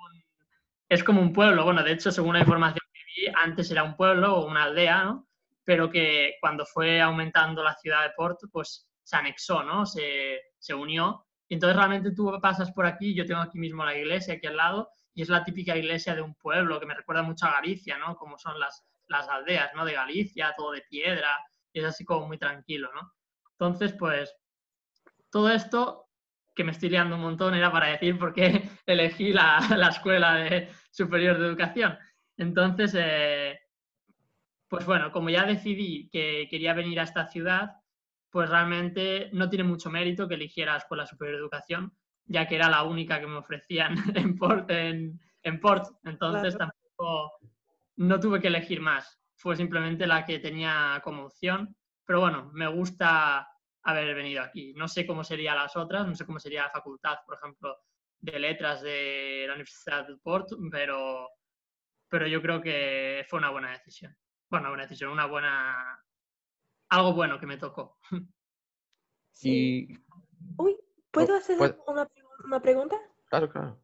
es como un pueblo, bueno, de hecho, según la información que vi, antes era un pueblo o una aldea, ¿no? Pero que cuando fue aumentando la ciudad de Porto, pues se anexó, ¿no? Se, se unió. Entonces realmente tú pasas por aquí, yo tengo aquí mismo la iglesia, aquí al lado, y es la típica iglesia de un pueblo que me recuerda mucho a Galicia, ¿no? Como son las, las aldeas, ¿no? De Galicia, todo de piedra, y es así como muy tranquilo, ¿no? Entonces, pues, todo esto que me estoy liando un montón era para decir por qué elegí la, la Escuela de Superior de Educación. Entonces, eh, pues bueno, como ya decidí que quería venir a esta ciudad, pues realmente no tiene mucho mérito que eligiera la Escuela Superior de Educación, ya que era la única que me ofrecían en Port. En, Port. Entonces tampoco no tuve que elegir más. Fue simplemente la que tenía como opción. Pero bueno, me gusta haber venido aquí. No sé cómo serían las otras, no sé cómo sería la facultad, por ejemplo, de letras de la Universidad de Port, pero, pero yo creo que fue una buena decisión. Bueno, una buena decisión, una buena... algo bueno que me tocó. Sí. Uy, ¿Puedo hacer una, pregunta? Claro, claro.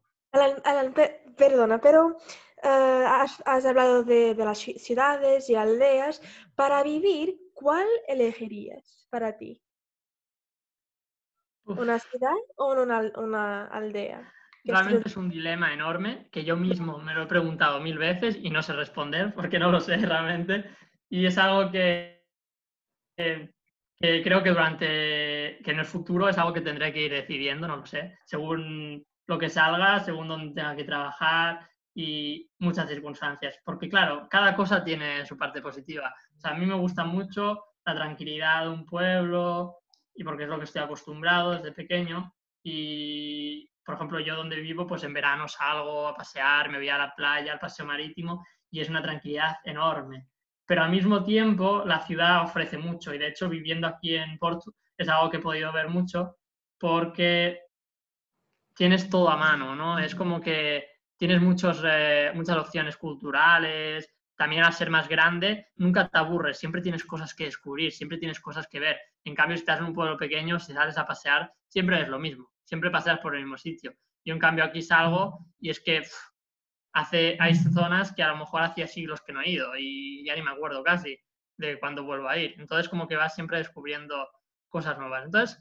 perdona, pero eh, has, hablado de, las ciudades y aldeas. Para vivir, ¿cuál elegirías para ti? ¿Una ciudad o una, aldea? Realmente es un dilema enorme que yo mismo me lo he preguntado mil veces y no sé responder porque no lo sé realmente. Y es algo que, creo que durante, que en el futuro es algo que tendré que ir decidiendo, no lo sé, según lo que salga, según donde tenga que trabajar y muchas circunstancias. Porque claro, cada cosa tiene su parte positiva. O sea, a mí me gusta mucho la tranquilidad de un pueblo y porque es lo que estoy acostumbrado desde pequeño. Y, por ejemplo, yo donde vivo, pues en verano salgo a pasear, me voy a la playa, al paseo marítimo y es una tranquilidad enorme pero al mismo tiempo la ciudad ofrece mucho y de hecho viviendo aquí en Porto es algo que he podido ver mucho porque tienes todo a mano, ¿no? Es como que tienes muchos, eh, muchas opciones culturales, también al ser más grande nunca te aburres, siempre tienes cosas que descubrir, siempre tienes cosas que ver. En cambio, si estás en un pueblo pequeño, si sales a pasear, siempre es lo mismo, siempre paseas por el mismo sitio. Yo en cambio aquí salgo y es que hace, hay zonas que a lo mejor hacía siglos que no he ido y ya ni me acuerdo casi de cuándo vuelvo a ir. Entonces como que vas siempre descubriendo cosas nuevas. Entonces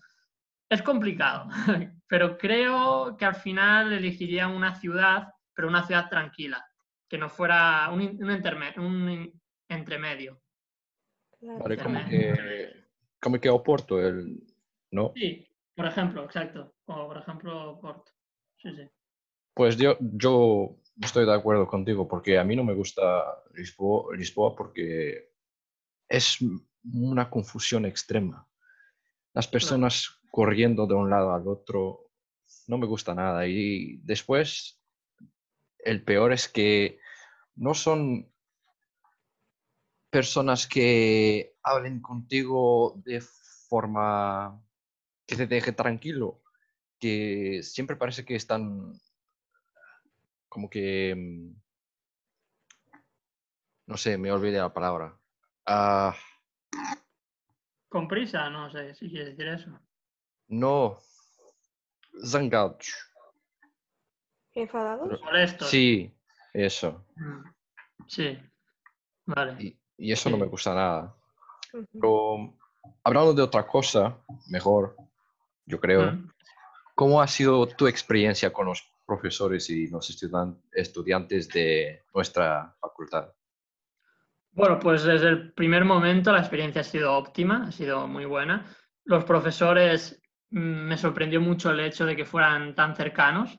es complicado, pero creo que al final elegiría una ciudad, pero una ciudad tranquila, que no fuera un, un, un entremedio. Vale, como que, como que Oporto, el, ¿no? Sí, por ejemplo, exacto. O por ejemplo, Porto. Sí, sí. Pues yo, yo estoy de acuerdo contigo, porque a mí no me gusta Lisboa, porque es una confusión extrema. Las personas corriendo de un lado al otro no me gusta nada. Y después, el peor es que no son personas que hablen contigo de forma que te deje tranquilo, que siempre parece que están como que, mm, no sé, me olvidé la palabra. Ah. Con prisa, no sé si quieres decir eso. No, zangados. ¿Enfadados? Sí, eso. Mm, sí, vale. Y, eso no me gusta nada. Pero hablando de otra cosa, mejor, yo creo, ¿cómo ha sido tu experiencia con los profesores y los estudiantes de nuestra facultad? Bueno, pues desde el primer momento la experiencia ha sido óptima, ha sido muy buena. Los profesores mm, me sorprendió mucho el hecho de que fueran tan cercanos.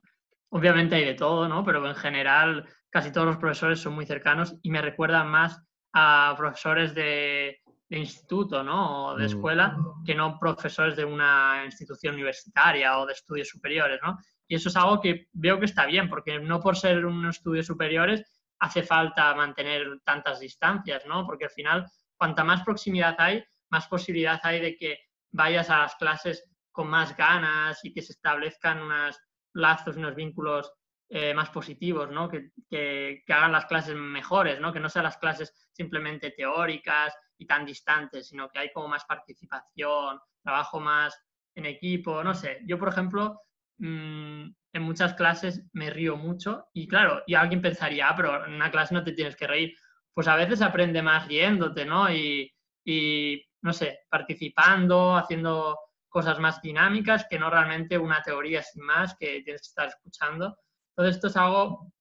Obviamente hay de todo, ¿no? Pero en general casi todos los profesores son muy cercanos y me recuerdan más a profesores de, instituto, ¿no? O de mm. escuela, que no profesores de una institución universitaria o de estudios superiores, ¿no? Y eso es algo que veo que está bien, porque no por ser unos estudios superiores hace falta mantener tantas distancias, ¿no? Porque al final, cuanta más proximidad hay, más posibilidad hay de que vayas a las clases con más ganas y que se establezcan unos lazos, unos vínculos eh, más positivos, ¿no? Que, que, que, hagan las clases mejores, ¿no? que no sean las clases simplemente teóricas y tan distantes, sino que hay como más participación, trabajo más en equipo, no sé. Yo, por ejemplo, mmm, en muchas clases me río mucho y claro, y alguien pensaría, ah, pero en una clase no te tienes que reír. Pues a veces aprende más riéndote, ¿no? Y, y no sé, participando, haciendo cosas más dinámicas que no realmente una teoría sin más que tienes que estar escuchando. Entonces, esto es algo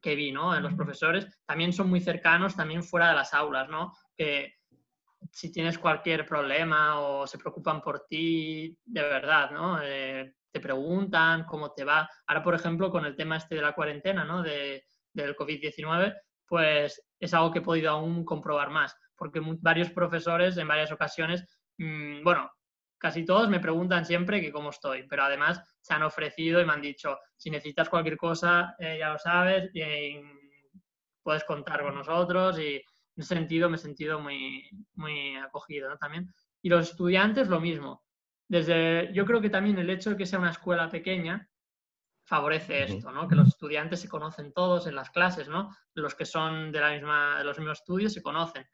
que vi, ¿no? En los profesores también son muy cercanos, también fuera de las aulas, ¿no? Que si tienes cualquier problema o se preocupan por ti, de verdad, ¿no? Eh, te preguntan cómo te va. Ahora, por ejemplo, con el tema este de la cuarentena, ¿no? De, del COVID-19, pues es algo que he podido aún comprobar más, porque varios profesores en varias ocasiones, mmm, bueno, casi todos me preguntan siempre que cómo estoy, pero además se han ofrecido y me han dicho, si necesitas cualquier cosa, eh, ya lo sabes, y puedes contar con nosotros y en ese sentido me he sentido muy, muy acogido ¿no? también. Y los estudiantes lo mismo. Desde, yo creo que también el hecho de que sea una escuela pequeña favorece esto, ¿no? Que los estudiantes se conocen todos en las clases, ¿no? Los que son de, la misma, de los mismos estudios se conocen.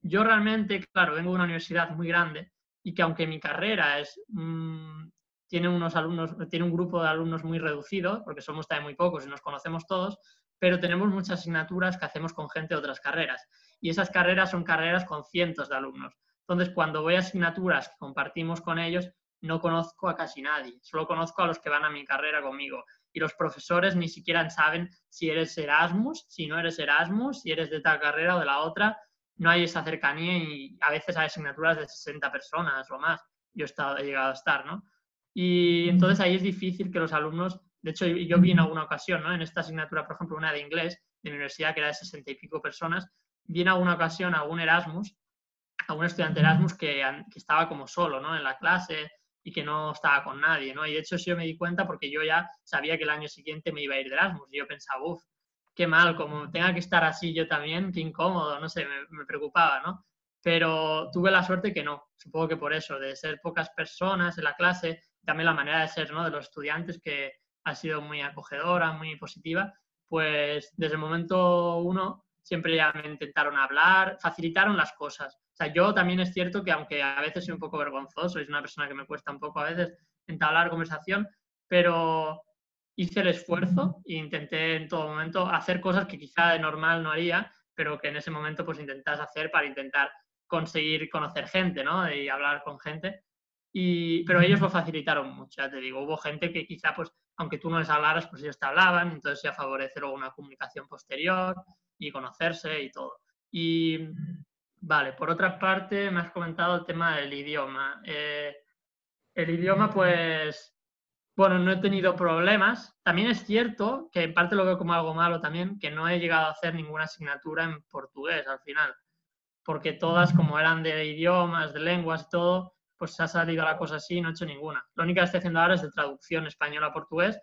Yo realmente, claro, vengo de una universidad muy grande y que aunque mi carrera es, mmm, tiene unos alumnos, tiene un grupo de alumnos muy reducido, porque somos también muy pocos y nos conocemos todos, pero tenemos muchas asignaturas que hacemos con gente de otras carreras. Y esas carreras son carreras con cientos de alumnos. Entonces, cuando voy a asignaturas que compartimos con ellos, no conozco a casi nadie, solo conozco a los que van a mi carrera conmigo. Y los profesores ni siquiera saben si eres Erasmus, si no eres Erasmus, si eres de tal carrera o de la otra no hay esa cercanía y a veces hay asignaturas de 60 personas o más. Yo he, estado, he llegado a estar, ¿no? Y entonces ahí es difícil que los alumnos, de hecho yo vi en alguna ocasión, ¿no? En esta asignatura, por ejemplo, una de inglés de mi universidad que era de 60 y pico personas, vi en alguna ocasión a un Erasmus, a un estudiante Erasmus que, estaba como solo, ¿no? En la clase y que no estaba con nadie, ¿no? Y de hecho sí yo me di cuenta porque yo ya sabía que el año siguiente me iba a ir de Erasmus y yo pensaba, uff, qué mal, como tenga que estar así yo también, qué incómodo, no sé, me, preocupaba, ¿no? Pero tuve la suerte que no, supongo que por eso, de ser pocas personas en la clase, también la manera de ser, ¿no? De los estudiantes que ha sido muy acogedora, muy positiva, pues desde el momento uno siempre ya me intentaron hablar, facilitaron las cosas. Sea, yo también es cierto que aunque a veces soy un poco vergonzoso, es una persona que me cuesta un poco a veces entablar conversación, pero hice el esfuerzo e intenté en todo momento hacer cosas que quizá de normal no haría, pero que en ese momento pues intentas hacer para intentar conseguir conocer gente, ¿no? Y hablar con gente. Y, pero ellos lo facilitaron mucho, ya te digo, hubo gente que quizá, pues, aunque tú no les hablaras, pues ellos te hablaban, entonces ya favorece luego una comunicación posterior y conocerse y todo. Y, vale, por otra parte, me has comentado el tema del idioma. Eh, el idioma, pues, bueno, no he tenido problemas. También es cierto que en parte lo veo como algo malo también, que no he llegado a hacer ninguna asignatura en portugués al final, porque todas como eran de idiomas, de lenguas y todo, pues ha salido la cosa así y no he hecho ninguna. Lo único que estoy haciendo ahora es de traducción español a portugués,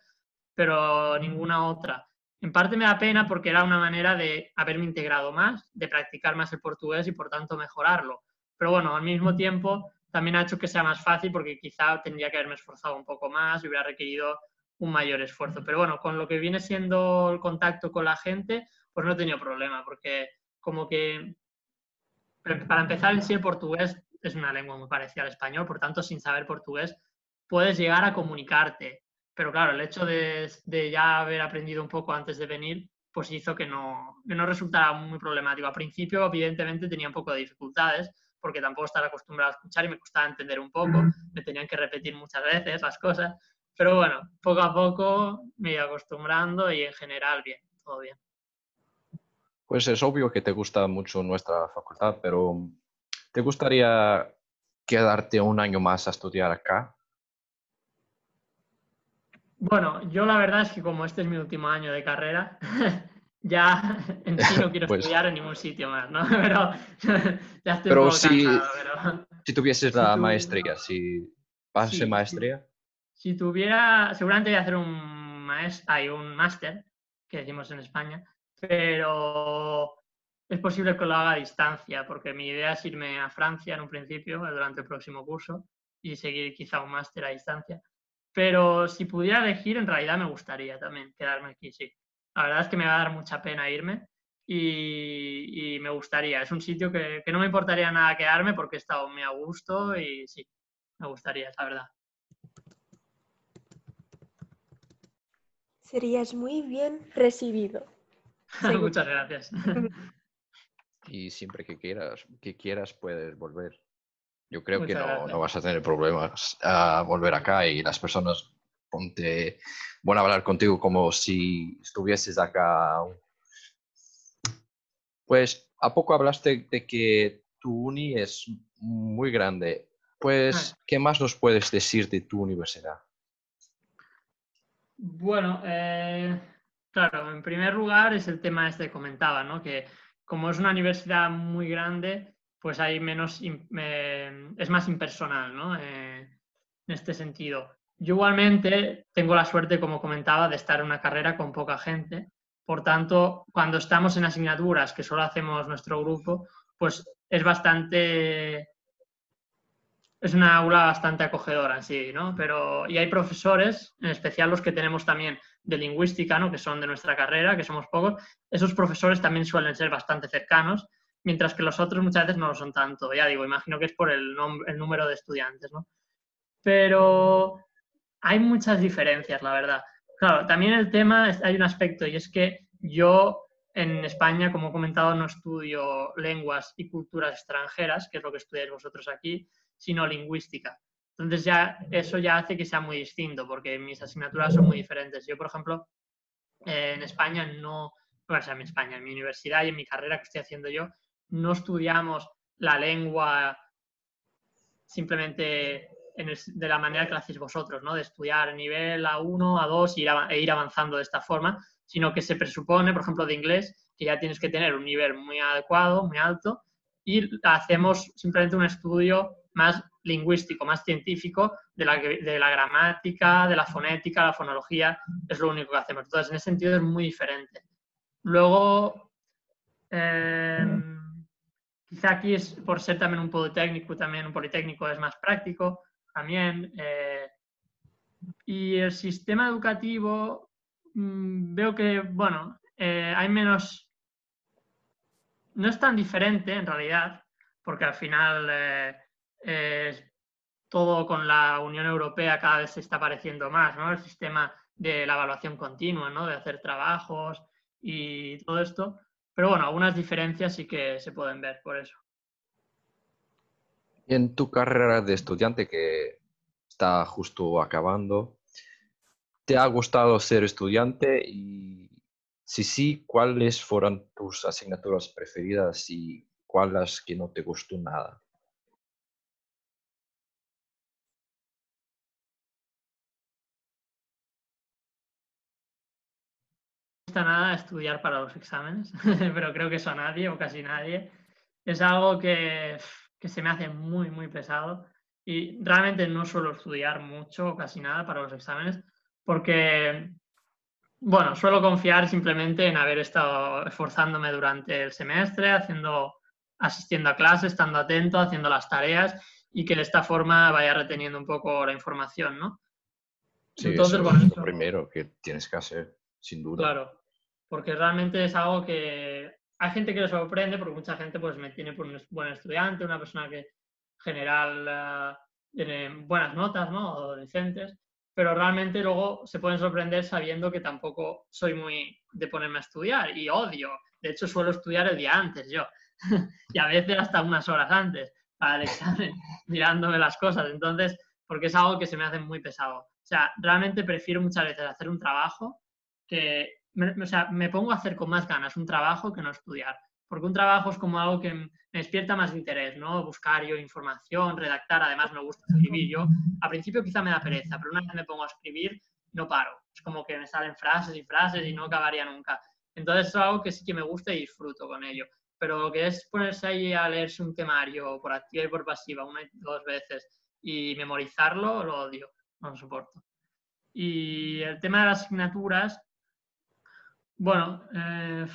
pero ninguna otra. En parte me da pena porque era una manera de haberme integrado más, de practicar más el portugués y por tanto mejorarlo. Pero bueno, al mismo tiempo también ha hecho que sea más fácil porque quizá tendría que haberme esforzado un poco más y hubiera requerido un mayor esfuerzo. Pero bueno, con lo que viene siendo el contacto con la gente, pues no he tenido problema porque como que para empezar en sí el portugués es una lengua muy parecida al español, por tanto sin saber portugués puedes llegar a comunicarte. Pero claro, el hecho de, de ya haber aprendido un poco antes de venir, pues hizo que no, que no resultara muy problemático. Al principio, evidentemente, tenía un poco de dificultades, porque tampoco estaba acostumbrado a escuchar y me costaba entender un poco, me tenían que repetir muchas veces las cosas, pero bueno, poco a poco me iba acostumbrando y en general bien, todo bien. Pues es obvio que te gusta mucho nuestra facultad, pero ¿te gustaría quedarte un año más a estudiar acá? Bueno, yo la verdad es que como este es mi último año de carrera, ya en sí no quiero pues estudiar en ningún sitio más, ¿no? Pero ya estoy pero si, si tuvieses la maestría, si pasase maestría. Si tuviera, seguramente voy a hacer un maestro, hay un máster, que decimos en España, pero es posible que lo haga a distancia, porque mi idea es irme a Francia en un principio, durante el próximo curso, y seguir quizá un máster a distancia. Pero si pudiera elegir, en realidad me gustaría también quedarme aquí, sí. La verdad es que me va a dar mucha pena irme y, me gustaría. Es un sitio que, que, no me importaría nada quedarme porque he estado muy a gusto y sí, me gustaría, la verdad. Serías muy bien recibido. Muchas gracias. y siempre que quieras, que quieras puedes volver. Yo creo que no, no, vas a tener problemas a volver acá y las personas ponte, van a hablar contigo como si estuvieses acá. Pues a poco hablaste de que tu uni es muy grande. Pues, ah. ¿qué más nos puedes decir de tu universidad? Bueno, eh, claro, en primer lugar es el tema este que comentaba, ¿no? Que como es una universidad muy grande, pues hay menos, es más impersonal, ¿no? Eh, en este sentido. Yo igualmente tengo la suerte, como comentaba, de estar en una carrera con poca gente. Por tanto, cuando estamos en asignaturas que solo hacemos nuestro grupo, pues es bastante... Es una aula bastante acogedora sí, ¿no? Pero, y hay profesores, en especial los que tenemos también de lingüística, ¿no? Que son de nuestra carrera, que somos pocos. Esos profesores también suelen ser bastante cercanos mientras que los otros muchas veces no lo son tanto. Ya digo, imagino que es por el, el número de estudiantes, ¿no? Pero hay muchas diferencias, la verdad. Claro, también el tema, hay un aspecto y es que yo en España, como he comentado, no estudio lenguas y culturas extranjeras, que es lo que estudiáis vosotros aquí, sino lingüística. Entonces ya eso ya hace que sea muy distinto, porque mis asignaturas son muy diferentes. Yo, por ejemplo, en España no, o sea, en España, en mi universidad y en mi carrera que estoy haciendo yo, no estudiamos la lengua simplemente de la manera que lo hacéis vosotros, ¿no? de estudiar nivel A1, A2 e ir avanzando de esta forma, sino que se presupone, por ejemplo, de inglés, que ya tienes que tener un nivel muy adecuado, muy alto, y hacemos simplemente un estudio más lingüístico, más científico de la, gramática, de la fonética, la fonología, es lo único que hacemos. Entonces, en ese sentido es muy diferente. Luego, eh, Quizá aquí es por ser también un politécnico, también un politécnico es más práctico también. Eh, y el sistema educativo, mm, veo que, bueno, eh, hay menos, no es tan diferente en realidad, porque al final eh, todo con la Unión Europea cada vez se está pareciendo más, ¿no? El sistema de la evaluación continua, ¿no? De hacer trabajos y todo esto. Pero bueno, algunas diferencias sí que se pueden ver por eso. En tu carrera de estudiante que está justo acabando, ¿te ha gustado ser estudiante? Y si sí, ¿cuáles fueron tus asignaturas preferidas y cuáles que no te gustó nada? Nada estudiar para los exámenes, pero creo que eso a nadie o casi nadie. Es algo que, que, se me hace muy, muy pesado y realmente no suelo estudiar mucho o casi nada para los exámenes porque, bueno, suelo confiar simplemente en haber estado esforzándome durante el semestre, haciendo, asistiendo a clases, estando atento, haciendo las tareas y que de esta forma vaya reteniendo un poco la información, ¿no? Sí, Entonces, eso es lo primero que tienes que hacer, sin duda. Claro, porque realmente es algo que hay gente que le sorprende porque mucha gente pues me tiene por un buen estudiante, una persona que en general eh, tiene buenas notas, ¿no? O decentes, pero realmente luego se pueden sorprender sabiendo que tampoco soy muy de ponerme a estudiar y odio. De hecho, suelo estudiar el día antes yo y a veces hasta unas horas antes para el examen, mirándome las cosas. Entonces, porque es algo que se me hace muy pesado. O sea, realmente prefiero muchas veces hacer un trabajo que me, o sea, me pongo a hacer con más ganas un trabajo que no estudiar, porque un trabajo es como algo que me despierta más interés, ¿no? Buscar yo información, redactar, además me gusta escribir. Yo al principio quizá me da pereza, pero una vez me pongo a escribir, no paro. Es como que me salen frases y frases y no acabaría nunca. Entonces es algo que sí que me gusta y disfruto con ello. Pero lo que es ponerse ahí a leerse un temario por activa y por pasiva una y dos veces y memorizarlo, lo odio, no lo soporto. Y el tema de las asignaturas, bueno, eh,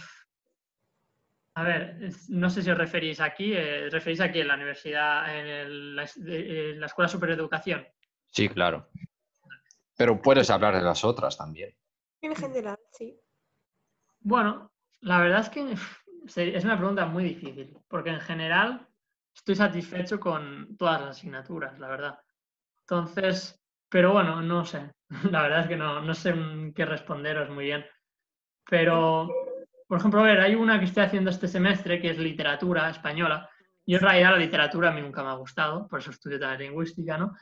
a ver, no sé si os referís aquí, eh, referís aquí en la universidad, en, la, Escuela Superior de Educación. Sí, claro. Pero puedes hablar de las otras también. En general, sí. Bueno, la verdad es que es una pregunta muy difícil, porque en general estoy satisfecho con todas las asignaturas, la verdad. Entonces, pero bueno, no sé. La verdad es que no, no sé qué responderos muy bien. Pero, por ejemplo, ver, hay una que estoy haciendo este semestre que es literatura española. Y en realidad la literatura a mí nunca me ha gustado, por eso estudio también lingüística, ¿no?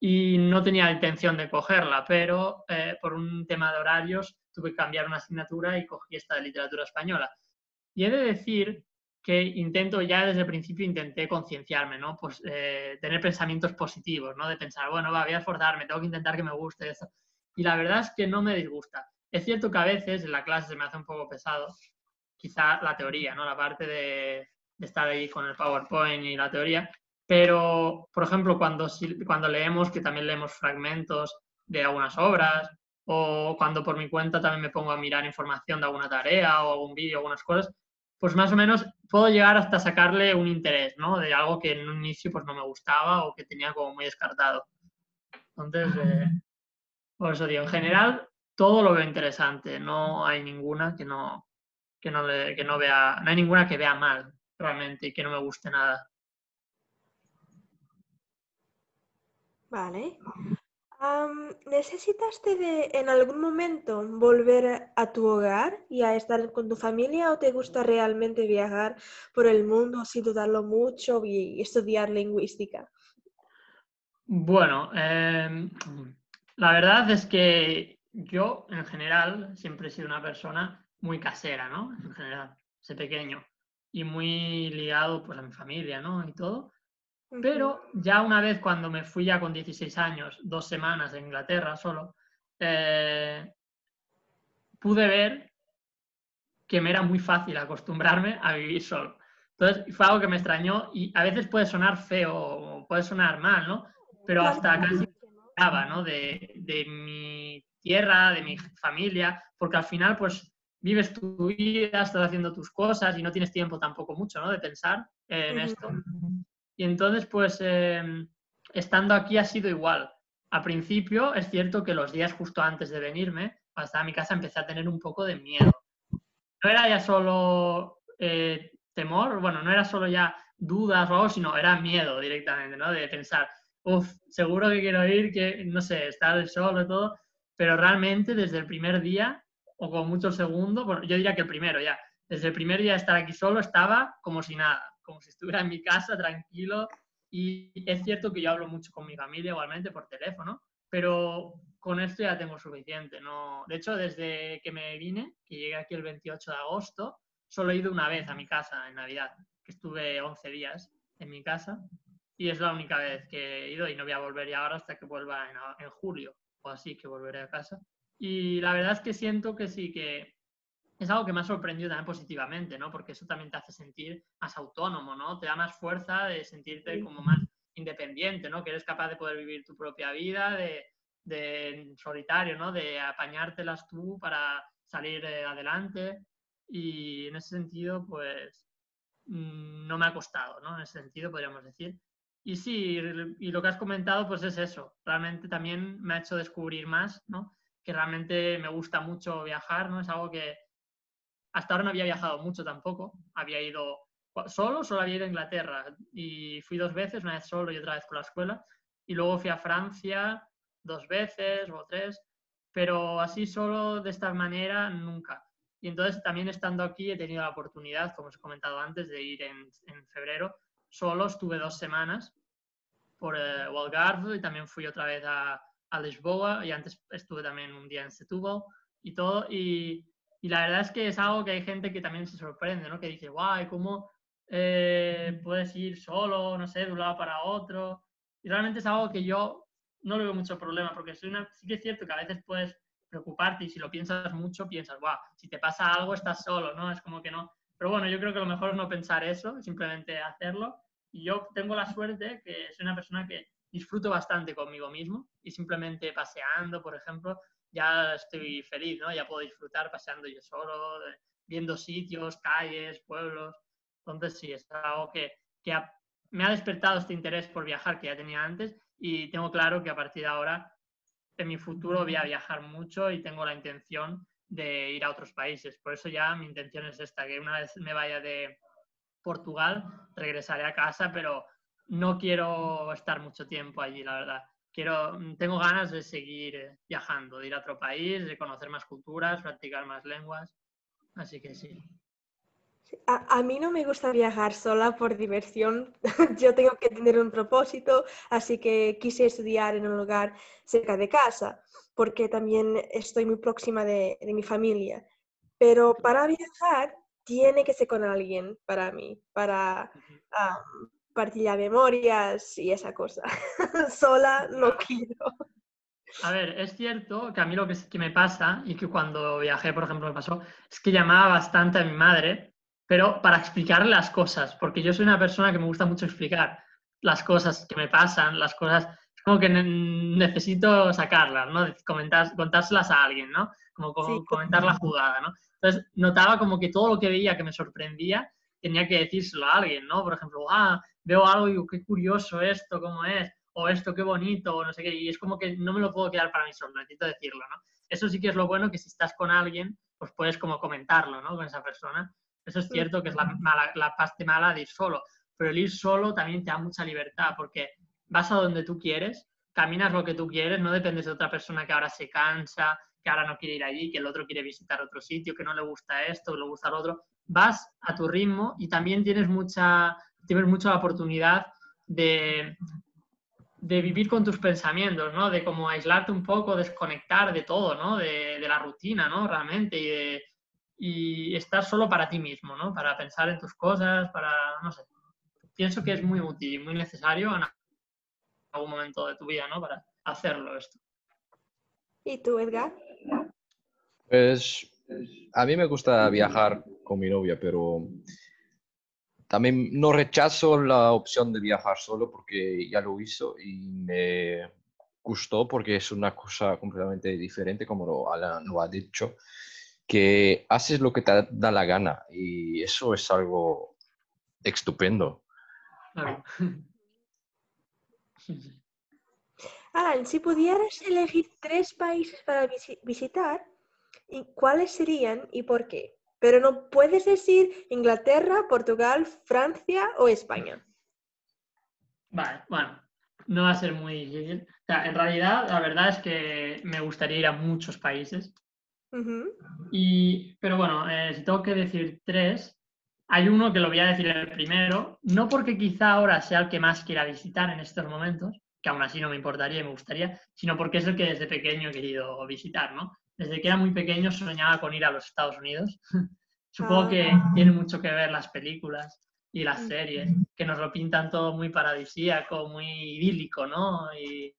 Y no tenía intención de cogerla, pero eh, por un tema de horarios tuve que cambiar una asignatura y cogí esta de literatura española. Y he de decir que intento, ya desde el principio intenté concienciarme, ¿no? Pues eh, tener pensamientos positivos, ¿no? De pensar, bueno, va, voy a esforzarme, tengo que intentar que me guste eso. Y la verdad es que no me disgusta. Es cierto que a veces en la clase se me hace un poco pesado, quizá la teoría, ¿no? La parte de, estar ahí con el PowerPoint y la teoría, pero, por ejemplo, cuando, cuando leemos, que también leemos fragmentos de algunas obras, o cuando por mi cuenta también me pongo a mirar información de alguna tarea o algún vídeo, algunas cosas, pues más o menos puedo llegar hasta sacarle un interés, ¿no? De algo que en un inicio pues no me gustaba o que tenía como muy descartado. Entonces, eh, por eso digo, en general todo lo veo interesante, no hay ninguna que no, que no, le, que no vea, no hay ninguna que vea mal realmente y que no me guste nada. Vale. ¿Necesitaste de en algún momento volver a tu hogar y a estar con tu familia o te gusta realmente viajar por el mundo sin dudarlo mucho y estudiar lingüística? Bueno, em, la verdad es que yo en general siempre he sido una persona muy casera, ¿no? En general, sé pequeño y muy ligado pues a mi familia, ¿no? Y todo. Pero ya una vez cuando me fui ya con 16 años, dos semanas en Inglaterra solo, eh, pude ver que me era muy fácil acostumbrarme a vivir solo. Entonces fue algo que me extrañó y a veces puede sonar feo o puede sonar mal, ¿no? Pero hasta casi me ¿no? De, de mi tierra, de mi familia, porque al final pues vives tu vida, estás haciendo tus cosas y no tienes tiempo tampoco mucho, ¿no? De pensar en esto. Y entonces, pues, em, estando aquí ha sido igual. Al principio es cierto que los días justo antes de venirme, en mi casa, empecé a tener un poco de miedo. No era ya solo eh, temor, bueno, no era solo ya dudas o algo, sino era miedo directamente, ¿no? De pensar, uff, seguro que quiero ir, que, no sé, estar solo y todo, pero realmente desde el primer día, o como mucho segundo, yo diría que el primero ya, desde el primer día de estar aquí solo estaba como si nada como si estuviera en mi casa tranquilo. Y es cierto que yo hablo mucho con mi familia igualmente por teléfono, pero con esto ya tengo suficiente. ¿no? De hecho, desde que me vine, que llegué aquí el 28 de agosto, solo he ido una vez a mi casa en Navidad, que estuve 11 días en mi casa y es la única vez que he ido y no voy a volver ya ahora hasta que vuelva en julio o así que volveré a casa. Y la verdad es que siento que sí, que es algo que me ha sorprendido también positivamente, ¿no? Porque eso también te hace sentir más autónomo, ¿no? Te da más fuerza de sentirte como más independiente, ¿no? Que eres capaz de poder vivir tu propia vida, de, de solitario, ¿no? De apañártelas tú para salir eh, adelante. Y en ese sentido, pues, mm, no me ha costado, ¿no? En ese sentido, podríamos decir. Y sí, y lo que has comentado, pues es eso. Realmente también me ha hecho descubrir más, ¿no? Que realmente me gusta mucho viajar, ¿no? Es algo que, hasta ahora no había viajado mucho tampoco. Había ido solo, solo había ido a Inglaterra y fui dos veces, una vez solo y otra vez con la escuela. Y luego fui a Francia dos veces o tres, pero así solo de esta manera nunca. Y entonces también estando aquí he tenido la oportunidad, como os he comentado antes, de ir en, febrero. Solo estuve dos semanas por eh, Algarve y también fui otra vez a, Lisboa y antes estuve también un día en Setúbal y todo. Y, y la verdad es que es algo que hay gente que también se sorprende, ¿no? Que dice, guay, ¿cómo eh, puedes ir solo, no sé, de un lado para otro? Y realmente es algo que yo no le veo mucho problema, porque soy una, sí que es cierto que a veces puedes preocuparte y si lo piensas mucho, piensas, guau, si te pasa algo estás solo, ¿no? Es como que no. Pero bueno, yo creo que lo mejor es no pensar eso, simplemente hacerlo. Y yo tengo la suerte que soy una persona que disfruto bastante conmigo mismo y simplemente paseando, por ejemplo, ya estoy feliz, ¿no? Ya puedo disfrutar paseando yo solo, viendo sitios, calles, pueblos. Entonces sí, es algo que, que me ha despertado este interés por viajar que ya tenía antes y tengo claro que a partir de ahora en mi futuro voy a viajar mucho y tengo la intención de ir a otros países. Por eso ya mi intención es esta, que una vez me vaya de Portugal, regresaré a casa, pero no quiero estar mucho tiempo allí, la verdad. Quiero, tengo ganas de seguir viajando, de ir a otro país, de conocer más culturas, practicar más lenguas. Así que sí. A, mí no me gusta viajar sola por diversión. Yo tengo que tener un propósito, así que quise estudiar en un lugar cerca de casa, porque también estoy muy próxima de mi familia. Pero para viajar tiene que ser con alguien para mí, para um, partillar memorias y esa cosa. sola no quiero. A ver, es cierto que a mí lo que, que me pasa y que cuando viajé, por ejemplo, me pasó, es que llamaba bastante a mi madre pero para explicarle las cosas, porque yo soy una persona que me gusta mucho explicar las cosas que me pasan, las cosas, como que necesito sacarlas, ¿no? Comentar, contárselas a alguien, ¿no? Como, comentar la jugada, ¿no? Entonces notaba como que todo lo que veía que me sorprendía tenía que decírselo a alguien, ¿no? Por ejemplo, ah, veo algo y digo, qué curioso esto, cómo es, o esto, qué bonito, o no sé qué, y es como que no me lo puedo quedar para mí solo, necesito decirlo, ¿no? Eso sí que es lo bueno, que si estás con alguien, pues puedes como comentarlo, ¿no? Con esa persona. Eso es cierto que es la, la parte mala de ir solo, pero el ir solo también te da mucha libertad porque vas a donde tú quieres, caminas lo que tú quieres, no dependes de otra persona que ahora se cansa, que ahora no quiere ir allí, que el otro quiere visitar otro sitio, que no le gusta esto, que le gusta lo otro. Vas a tu ritmo y también tienes mucha, tienes mucha oportunidad de, de vivir con tus pensamientos, ¿no? De como aislarte un poco, desconectar de todo, ¿no? De, de la rutina, ¿no? Realmente, y de, y estar solo para ti mismo, ¿no? Para pensar en tus cosas, para, no sé. Pienso que es muy útil y muy necesario en algún momento de tu vida, ¿no? Para hacerlo esto. ¿Y tú, Edgar? Pues a mí me gusta viajar con mi novia, pero también no rechazo la opción de viajar solo porque ya lo hizo y me gustó porque es una cosa completamente diferente, como Alan lo ha dicho que haces lo que te da la gana y eso es algo estupendo. Alan, si pudieras elegir tres países para visitar, ¿cuáles serían y por qué? Pero no puedes decir Inglaterra, Portugal, Francia o España. Vale, bueno, no va a ser muy difícil. en realidad, la verdad es que me gustaría ir a muchos países y, pero bueno, eh, si tengo que decir tres, hay uno que lo voy a decir el primero, no porque quizá ahora sea el que más quiera visitar en estos momentos, que aún así no me importaría y me gustaría, sino porque es el que desde pequeño he querido visitar, ¿no? Desde que era muy pequeño soñaba con ir a los Estados Unidos. Supongo que ah. tiene mucho que ver las películas y las series, que nos lo pintan todo muy paradisíaco, muy idílico, ¿no? Y,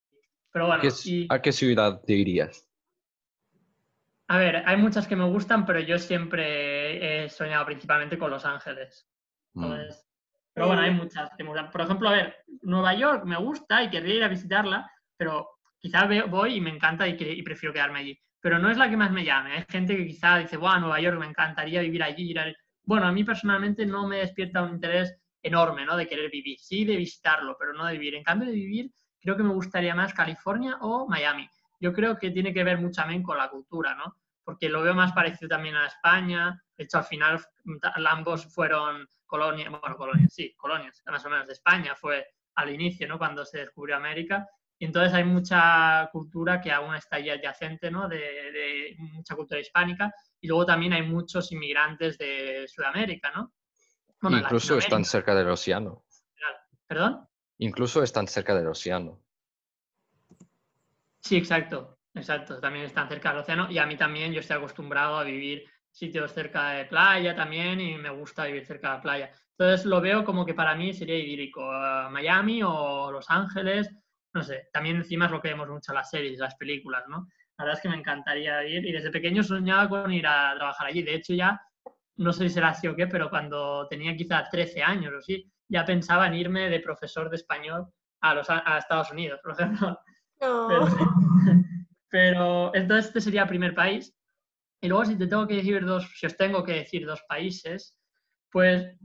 pero bueno, ¿A qué ciudad te irías? A ver, hay muchas que me gustan, pero yo siempre he soñado principalmente con Los Ángeles. Mm. Pero bueno, hay muchas que me gustan. Por ejemplo, a ver, Nueva York me gusta y querría ir a visitarla, pero quizás voy y me encanta y, prefiero quedarme allí. Pero no es la que más me llame. Hay gente que quizá dice, wow, Nueva York, me encantaría vivir allí. Bueno, a mí personalmente no me despierta un interés enorme, ¿no? De querer vivir. Sí, de visitarlo, pero no de vivir. En cambio de vivir, creo que me gustaría más California o Miami yo creo que tiene que ver mucho también con la cultura, ¿no? Porque lo veo más parecido también a España. De hecho, al final ambos fueron colonias, bueno, colonias, sí, colonias, más o menos de España, fue al inicio, ¿no? Cuando se descubrió América. Y entonces hay mucha cultura que aún está ahí adyacente, ¿no? De, mucha cultura hispánica. Y luego también hay muchos inmigrantes de Sudamérica, ¿no? Incluso están cerca del océano. ¿Perdón? Incluso están cerca del océano. Sí, exacto, exacto. También están cerca del océano y a mí también yo estoy acostumbrado a vivir sitios cerca de playa también y me gusta vivir cerca de la playa. Entonces lo veo como que para mí sería idílico. Miami o Los Ángeles, no sé. También encima es lo que vemos mucho en las series, las películas, ¿no? La verdad es que me encantaría ir y desde pequeño soñaba con ir a trabajar allí. De hecho ya, no sé si será así o qué, pero cuando tenía quizás 13 años o sí, ya pensaba en irme de profesor de español a, los, a Estados Unidos, por ejemplo. Pero, entonces este sería el primer país. Y luego si te tengo que decir dos, si os tengo que decir dos países, pues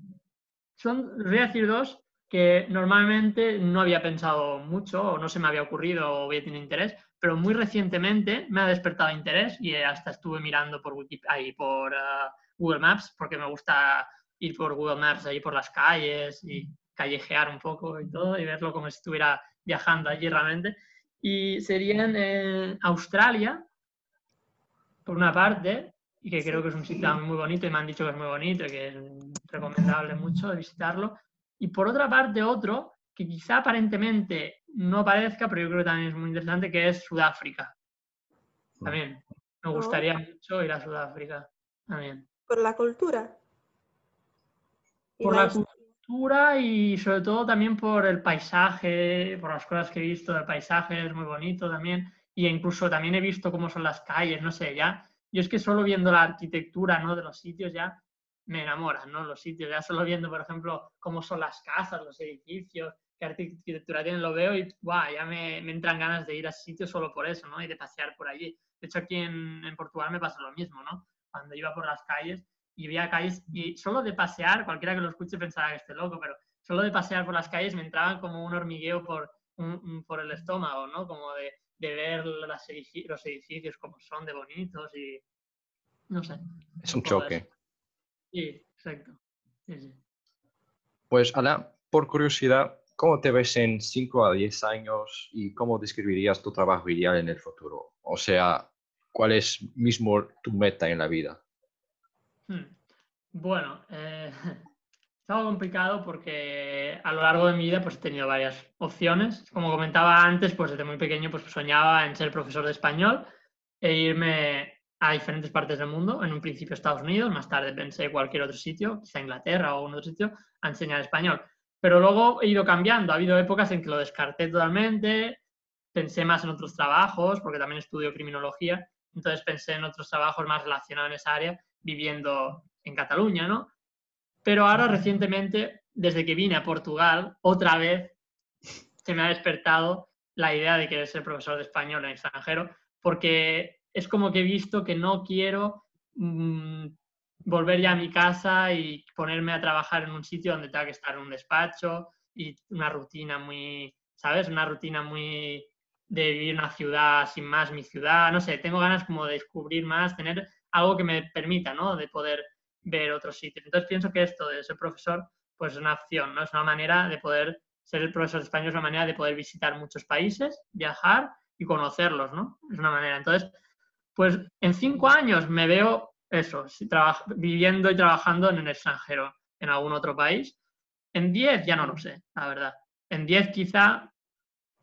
son, voy a decir dos que normalmente no había pensado mucho o no se me había ocurrido o había tenido interés, pero muy recientemente me ha despertado interés y hasta estuve mirando por, ahí, por ah, Google Maps, porque me gusta ir por Google Maps ahí por las calles y callejear un poco y todo y verlo como si estuviera viajando allí realmente. Y sería en Australia, por una parte, y que creo que es un sitio muy bonito y me han dicho que es muy bonito y que es recomendable mucho de visitarlo. Y por otra parte, otro que quizá aparentemente no parezca, pero yo creo que también es muy interesante, que es Sudáfrica. También. Me oh. gustaría mucho ir a Sudáfrica. También. ¿Por la cultura? Por la, cultura y sobre todo también por el paisaje, por las cosas que he visto del paisaje, es muy bonito también. Y incluso también he visto cómo son las calles, no sé, ya. Yo es que solo viendo la arquitectura ¿no? de los sitios ya me enamoran, ¿no? Los sitios, ya solo viendo, por ejemplo, cómo son las casas, los edificios, qué arquitectura tienen, lo veo y ¡buah! ya me, me, entran ganas de ir a ese sitio solo por eso, ¿no? Y de pasear por allí. De hecho, aquí en, en Portugal me pasa lo mismo, ¿no? Cuando iba por las calles y veía calles y solo de pasear, cualquiera que lo escuche pensará que esté loco, pero solo de pasear por las calles me entraban como un hormigueo por, un, por el estómago, ¿no? Como de, de ver las los edificios como son de bonitos y no sé. Es un choque. Sí, exacto. Pues, Ana, por curiosidad, ¿cómo te ves en 5 a 10 años y cómo describirías tu trabajo ideal en el futuro? O sea, ¿cuál es mismo tu meta en la vida? Hmm. Bueno, eh, es algo complicado porque a lo largo de mi vida pues, he tenido varias opciones. Como comentaba antes, pues desde muy pequeño pues, soñaba en ser profesor de español e irme a diferentes partes del mundo, en un principio Estados Unidos, más tarde pensé cualquier otro sitio, quizá Inglaterra o un otro sitio, a enseñar español. Pero luego he ido cambiando, ha habido épocas en que lo descarté totalmente, pensé más en otros trabajos, porque también estudio criminología, entonces pensé en otros trabajos más relacionados en esa área, viviendo en Cataluña, ¿no? Pero ahora recientemente, desde que vine a Portugal, otra vez se me ha despertado la idea de querer ser profesor de español en extranjero, porque es como que he visto que no quiero mm, volver ya a mi casa y ponerme a trabajar en un sitio donde tenga que estar en un despacho y una rutina muy, ¿sabes? Una rutina muy de vivir en una ciudad sin más mi ciudad, no sé, tengo ganas como de descubrir más, tener algo que me permita, ¿no? De poder ver otros sitios. Entonces pienso que esto de ser profesor, pues es una opción, ¿no? Es una manera de poder ser el profesor de español, es una manera de poder visitar muchos países, viajar y conocerlos, ¿no? Es una manera. Entonces, pues en cinco años me veo eso, viviendo y trabajando en el extranjero, en algún otro país. En diez ya no lo sé, la verdad. En diez quizá,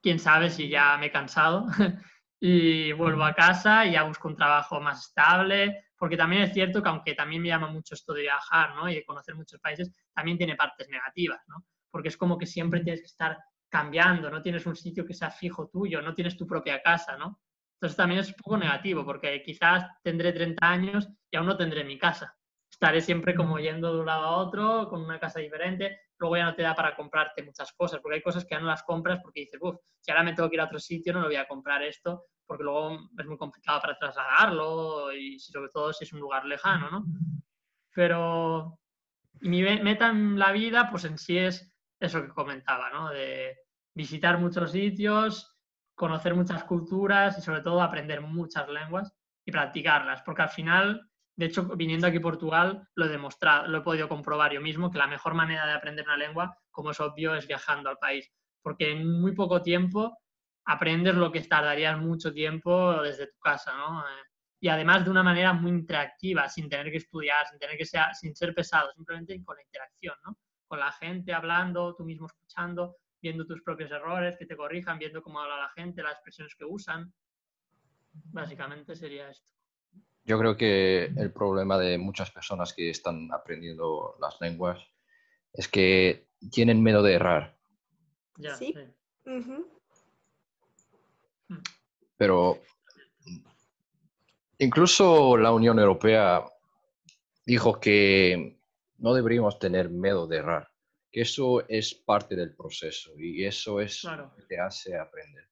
quién sabe si ya me he cansado y vuelvo a casa y ya busco un trabajo más estable, porque también es cierto que aunque también me llama mucho esto de viajar ¿no? y de conocer muchos países, también tiene partes negativas, ¿no? porque es como que siempre tienes que estar cambiando, no tienes un sitio que sea fijo tuyo, no tienes tu propia casa, ¿no? Entonces también es un poco negativo, porque quizás tendré 30 años y aún no tendré mi casa. Estaré siempre como yendo de un lado a otro, con una casa diferente, luego ya no te da para comprarte muchas cosas, porque hay cosas que ya no las compras porque dices, uff, si ahora me tengo que ir a otro sitio no lo voy a comprar esto, porque luego es muy complicado para trasladarlo y sobre todo si es un lugar lejano, ¿no? Pero mi meta en la vida, pues en sí es eso que comentaba, ¿no? De visitar muchos sitios, conocer muchas culturas y sobre todo aprender muchas lenguas y practicarlas, porque al final, de hecho, viniendo aquí a Portugal, lo he demostrado, lo he podido comprobar yo mismo, que la mejor manera de aprender una lengua, como es obvio, es viajando al país, porque en muy poco tiempo aprendes lo que tardarías mucho tiempo desde tu casa, ¿no? Eh, y además de una manera muy interactiva, sin tener que estudiar, sin tener que ser, sin ser pesado, simplemente con la interacción, ¿no? Con la gente hablando, tú mismo escuchando, viendo tus propios errores, que te corrijan, viendo cómo habla la gente, las expresiones que usan. Básicamente sería esto. Yo creo que el problema de muchas personas que están aprendiendo las lenguas es que tienen miedo de errar. sí. Pero incluso la Unión Europea dijo que no deberíamos tener miedo de errar que eso es parte del proceso y eso es lo que te hace aprender.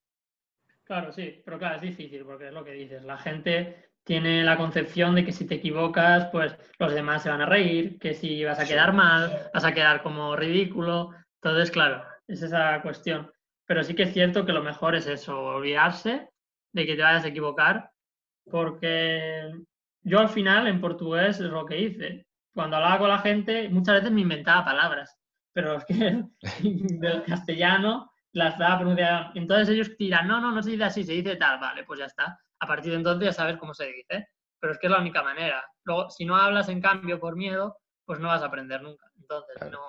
Claro, sí, pero claro, es difícil porque es lo que dices. La gente tiene la concepción de que si te equivocas, pues los demás se van a reír, que si vas a quedar mal, vas a quedar como ridículo. Entonces, claro, es esa cuestión. Pero sí que es cierto que lo mejor es eso, olvidarse de que te vayas a equivocar, porque yo al final en portugués es lo que hice. Cuando hablaba con la gente, muchas veces me inventaba palabras, pero es que del castellano las estaba pronunciando. Entonces ellos tiran, no, no, no se dice así, se dice tal, vale, pues ya está. A partir de entonces ya sabes cómo se dice, pero es que es la única manera. Luego, si no hablas en cambio por miedo, pues no vas a aprender nunca. Entonces, no.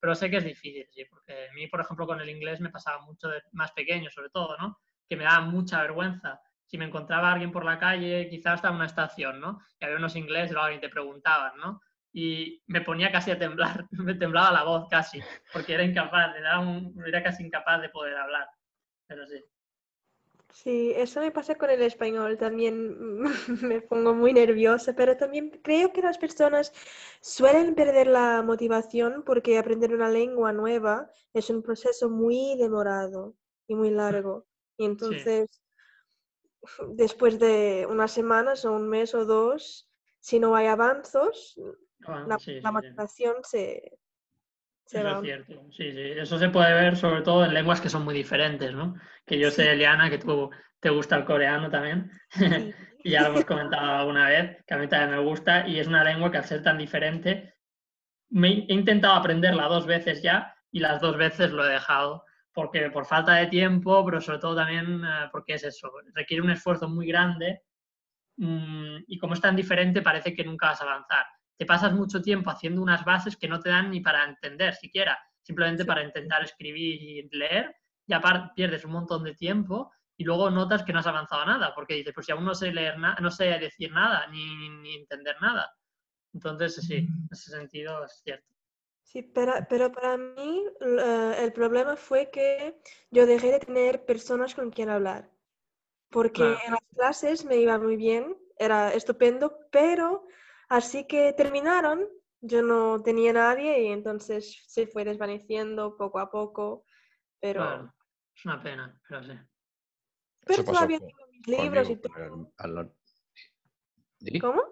Pero sé que es difícil, sí, porque a mí, por ejemplo, con el inglés me pasaba mucho de más pequeño, sobre todo, ¿no? Que me daba mucha vergüenza. Si me encontraba alguien por la calle, quizás hasta en una estación, ¿no? Y había unos ingleses y alguien te preguntaban, ¿no? Y me ponía casi a temblar, me temblaba la voz casi, porque era incapaz, era, un, era casi incapaz de poder hablar. Pero sí. Sí, eso me pasa con el español, también me pongo muy nerviosa, pero también creo que las personas suelen perder la motivación porque aprender una lengua nueva es un proceso muy demorado y muy largo. Y entonces, después de unas semanas o un mes o dos, si no hay avances, Ah, la, sí, la sí, sí. motivación se, se Eso es cierto, sí, sí. Eso se puede ver sobre todo en lenguas que son muy diferentes, ¿no? Que yo sé, Eliana, que tú te gusta el coreano también, Sí. ya lo hemos comentado alguna vez, que a mí también me gusta, y es una lengua que al ser tan diferente, me he he intentado aprenderla dos veces ya, y las dos veces lo he dejado, porque por falta de tiempo, pero sobre todo también eh, porque es eso, requiere un esfuerzo muy grande, mm, y como es tan diferente, parece que nunca vas a avanzar te pasas mucho tiempo haciendo unas bases que no te dan ni para entender siquiera, simplemente para intentar escribir y leer, ya pierdes un montón de tiempo y luego notas que no has avanzado nada, porque dices, pues si aún no sé leer nada, no sé decir nada, ni, ni, entender nada. Entonces, sí, en ese sentido es cierto. Sí, pero, pero para mí uh, el problema fue que yo dejé de tener personas con quien hablar, porque Claro. en las clases me iba muy bien, era estupendo, pero Así que terminaron, yo no tenía nadie y entonces se fue desvaneciendo poco a poco, pero, Claro, es una pena, pero sí. pero Eso todavía con- tengo mis libros y todo. ¿Cómo?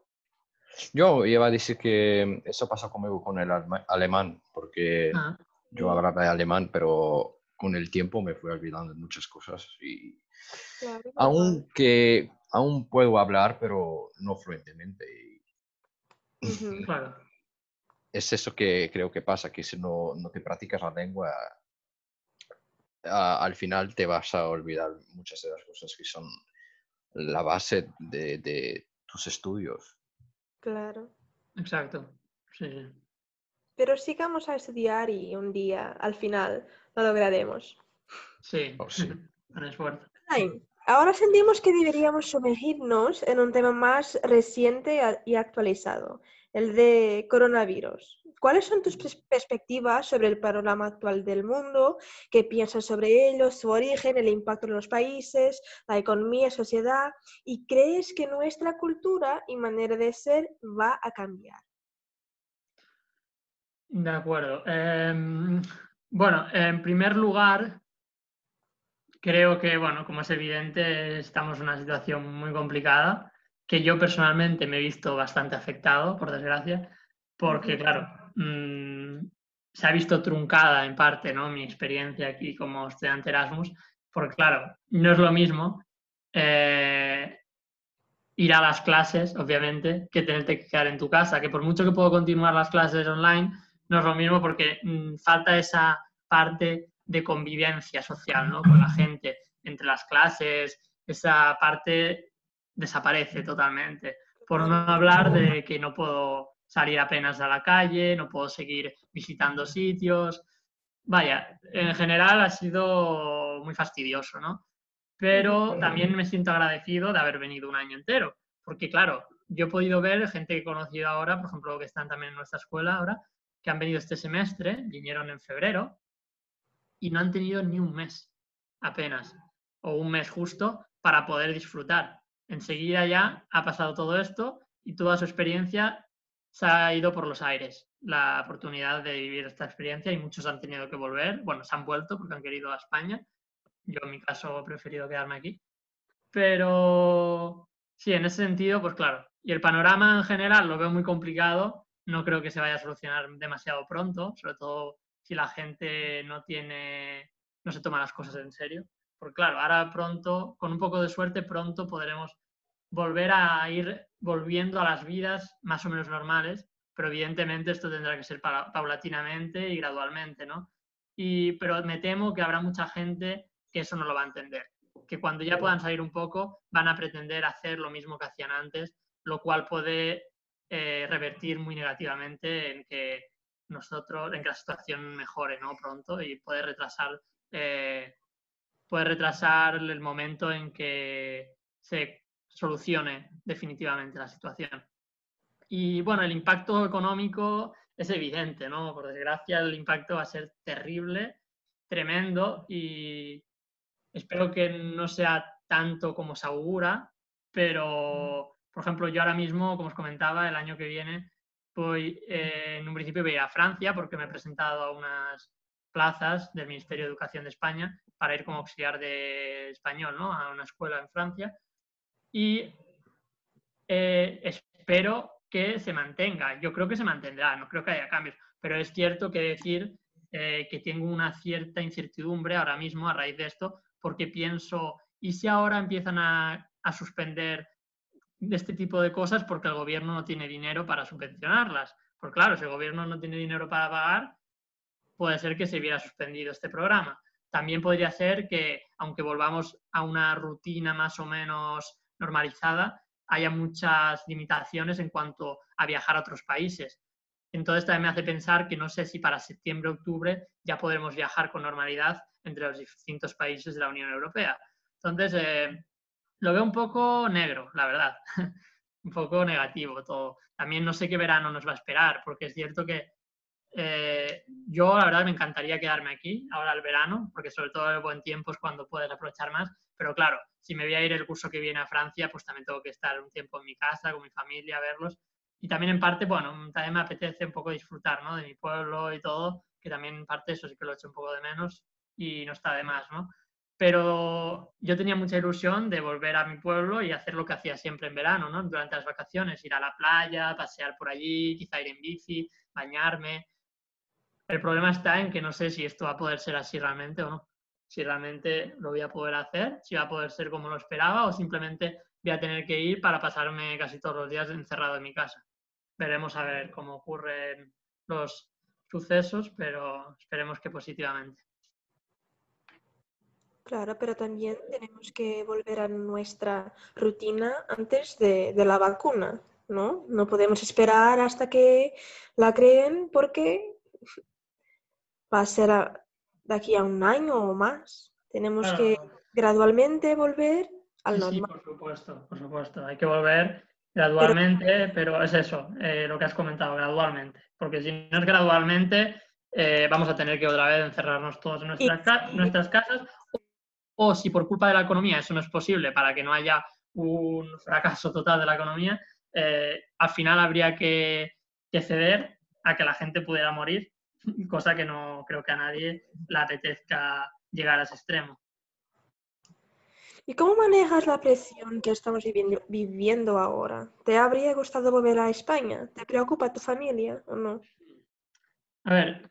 Yo iba a decir que eso pasó conmigo con el alemán, porque Ah, yo hablaba alemán, pero con el tiempo me fui olvidando de muchas cosas y Claro, aunque aún puedo hablar, pero no fluentemente. Claro. es eso que creo que pasa, que si no, no te practicas la lengua, a- al final te vas a olvidar muchas de las cosas que son la base de, de tus estudios. Claro. Exacto. Sí, sí. Pero sigamos a estudiar y un día, al final, lo lograremos. Sí, Oh, sí. con esfuerzo. Bien, Ahora sentimos que deberíamos sumergirnos en un tema más reciente y actualizado, el de coronavirus. ¿Cuáles son tus pers- perspectivas sobre el panorama actual del mundo? ¿Qué piensas sobre ello, su origen, el impacto en los países, la economía, sociedad? ¿Y crees que nuestra cultura y manera de ser va a cambiar? De acuerdo. Em, bueno, en primer lugar, creo que, bueno, como es evidente, estamos en una situación muy complicada, que yo personalmente me he visto bastante afectado, por desgracia, porque, claro, mm, se ha visto truncada en parte, ¿no? Mi experiencia aquí como estudiante Erasmus, porque, claro, no es lo mismo eh, ir a las clases, obviamente, que tenerte que quedar en tu casa, que por mucho que puedo continuar las clases online, no es lo mismo porque mm, falta esa parte de convivencia social ¿no? con la gente entre las clases, esa parte desaparece totalmente. Por no hablar de que no puedo salir apenas a la calle, no puedo seguir visitando sitios. Vaya, en general ha sido muy fastidioso, ¿no? Pero también me siento agradecido de haber venido un año entero, porque claro, yo he podido ver gente que he conocido ahora, por ejemplo, que están también en nuestra escuela ahora, que han venido este semestre, vinieron en febrero y no han tenido ni un mes apenas, o un mes justo, para poder disfrutar. Enseguida ya ha pasado todo esto y toda su experiencia se ha ido por los aires. La oportunidad de vivir esta experiencia y muchos han tenido que volver, bueno, se han vuelto porque han querido a España. Yo en mi caso he preferido quedarme aquí. Pero sí, en ese sentido, pues claro. Y el panorama en general lo veo muy complicado. No creo que se vaya a solucionar demasiado pronto, sobre todo si la gente no tiene, no se toma las cosas en serio. Porque claro, ahora pronto, con un poco de suerte, pronto podremos volver a ir volviendo a las vidas más o menos normales, pero evidentemente esto tendrá que ser paulatinamente y gradualmente, ¿no? Y, pero me temo que habrá mucha gente que eso no lo va a entender, que cuando ya puedan salir un poco van a pretender hacer lo mismo que hacían antes, lo cual puede eh, revertir muy negativamente en que nosotros, en que la situación mejore ¿no? pronto y puede retrasar, eh, retrasar el momento en que se solucione definitivamente la situación. Y bueno, el impacto económico es evidente, ¿no? Por desgracia, el impacto va a ser terrible, tremendo y espero que no sea tanto como se augura, pero, por ejemplo, yo ahora mismo, como os comentaba, el año que viene voy, eh, en un principio voy a Francia porque me he presentado a unas plazas del Ministerio de Educación de España para ir como auxiliar de español, ¿no? A una escuela en Francia. Y eh, espero que se mantenga. Yo creo que se mantendrá, no creo que haya cambios, pero es cierto que decir eh, que tengo una cierta incertidumbre ahora mismo a raíz de esto, porque pienso, ¿y si ahora empiezan a, a suspender este tipo de cosas porque el gobierno no tiene dinero para subvencionarlas? Porque claro, si el gobierno no tiene dinero para pagar, puede ser que se hubiera suspendido este programa. También podría ser que, aunque volvamos a una rutina más o menos normalizada, haya muchas limitaciones en cuanto a viajar a otros países. Entonces también me hace pensar que no sé si para septiembre, octubre ya podremos viajar con normalidad entre los distintos países de la Unión Europea. Entonces, eh, lo veo un poco negro, la verdad, un poco negativo todo. También no sé qué verano nos va a esperar, porque es cierto que eh, yo, la verdad, me encantaría quedarme aquí ahora el verano, porque sobre todo el buen tiempo es cuando puedes aprovechar más. Pero claro, si me voy a ir el curso que viene a Francia, pues también tengo que estar un tiempo en mi casa, con mi familia, verlos. Y también en parte, bueno, también me apetece un poco disfrutar, ¿no? De mi pueblo y todo, que también en parte eso sí que lo he hecho un poco de menos y no está de más, ¿no? Pero yo tenía mucha ilusión de volver a mi pueblo y hacer lo que hacía siempre en verano, ¿no? Durante las vacaciones, ir a la playa, pasear por allí, quizá ir en bici, bañarme. El problema está en que no sé si esto va a poder ser así realmente o no. Si realmente lo voy a poder hacer, si va a poder ser como lo esperaba o simplemente voy a tener que ir para pasarme casi todos los días encerrado en mi casa. Veremos a ver cómo ocurren los sucesos, pero esperemos que positivamente. Claro, pero también tenemos que volver a nuestra rutina antes de, de la vacuna, ¿no? No podemos esperar hasta que la creen porque va a ser de aquí a un año o más. Tenemos que gradualmente volver al normal. Sí, por supuesto, por supuesto. Hay que volver gradualmente, pero, es eso, eh, lo que has comentado, gradualmente. Porque si no es gradualmente, eh, vamos a tener que otra vez encerrarnos todos en nuestras, nuestras casas. O, si por culpa de la economía eso no es posible para que no haya un fracaso total de la economía, eh, al final habría que, que ceder a que la gente pudiera morir cosa que no creo que a nadie le apetezca llegar a ese extremo. ¿Y cómo manejas la presión que estamos viviendo, viviendo ahora? ¿Te habría gustado volver a España? ¿Te preocupa tu familia o no? A ver,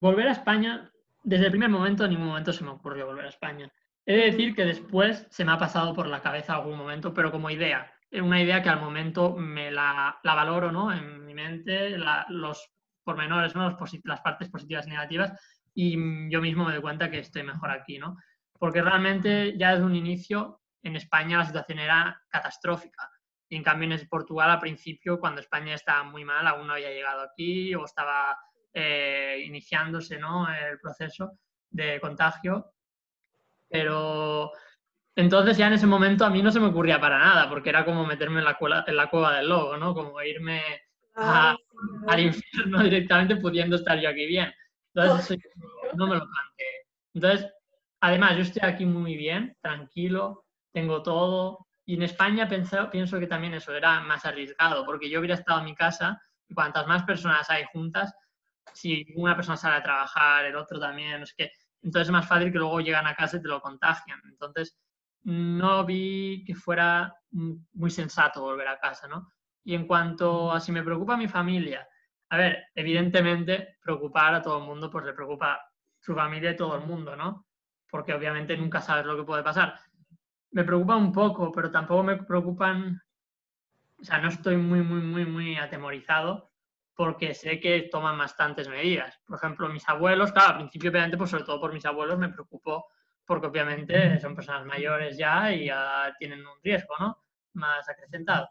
volver a España, desde el primer momento, en ningún momento se me ocurrió volver a España. He de decir que después se me ha pasado por la cabeza algún momento, pero como idea. Una idea que al momento me la, la valoro ¿no? en mi mente, los pormenores, ¿no? las partes positivas y negativas, y yo mismo me doy cuenta que estoy mejor aquí, ¿no? Porque realmente ya desde un inicio en España la situación era catastrófica. Y en cambio en Portugal al principio, cuando España estaba muy mal, aún no había llegado aquí o estaba eh, iniciándose ¿no? el proceso de contagio. Pero entonces ya en ese momento a mí no se me ocurría para nada, porque era como meterme en la, en la cueva del lobo, ¿no? Como irme al infierno directamente pudiendo estar yo aquí bien. Entonces, no me lo planteé. Entonces, además, yo estoy aquí muy bien, tranquilo, tengo todo. Y en España pienso, pienso que también eso era más arriesgado, porque yo hubiera estado en mi casa y cuantas más personas hay juntas, si una persona sale a trabajar, el otro también, es que entonces es más fácil que luego llegan a casa y te lo contagian. Entonces, no vi que fuera muy sensato volver a casa, ¿no? Y en cuanto a si me preocupa mi familia, a ver, evidentemente preocupar a todo el mundo, pues le preocupa su familia y todo el mundo, ¿no? porque obviamente nunca sabes lo que puede pasar. Me preocupa un poco, pero tampoco me preocupan, o sea, no estoy muy, muy, muy, muy atemorizado porque sé que toman bastantes medidas. Por ejemplo, mis abuelos, claro, al principio obviamente, pues sobre todo por mis abuelos me preocupo porque obviamente son personas mayores ya y ya tienen un riesgo, ¿no? Más acrecentado.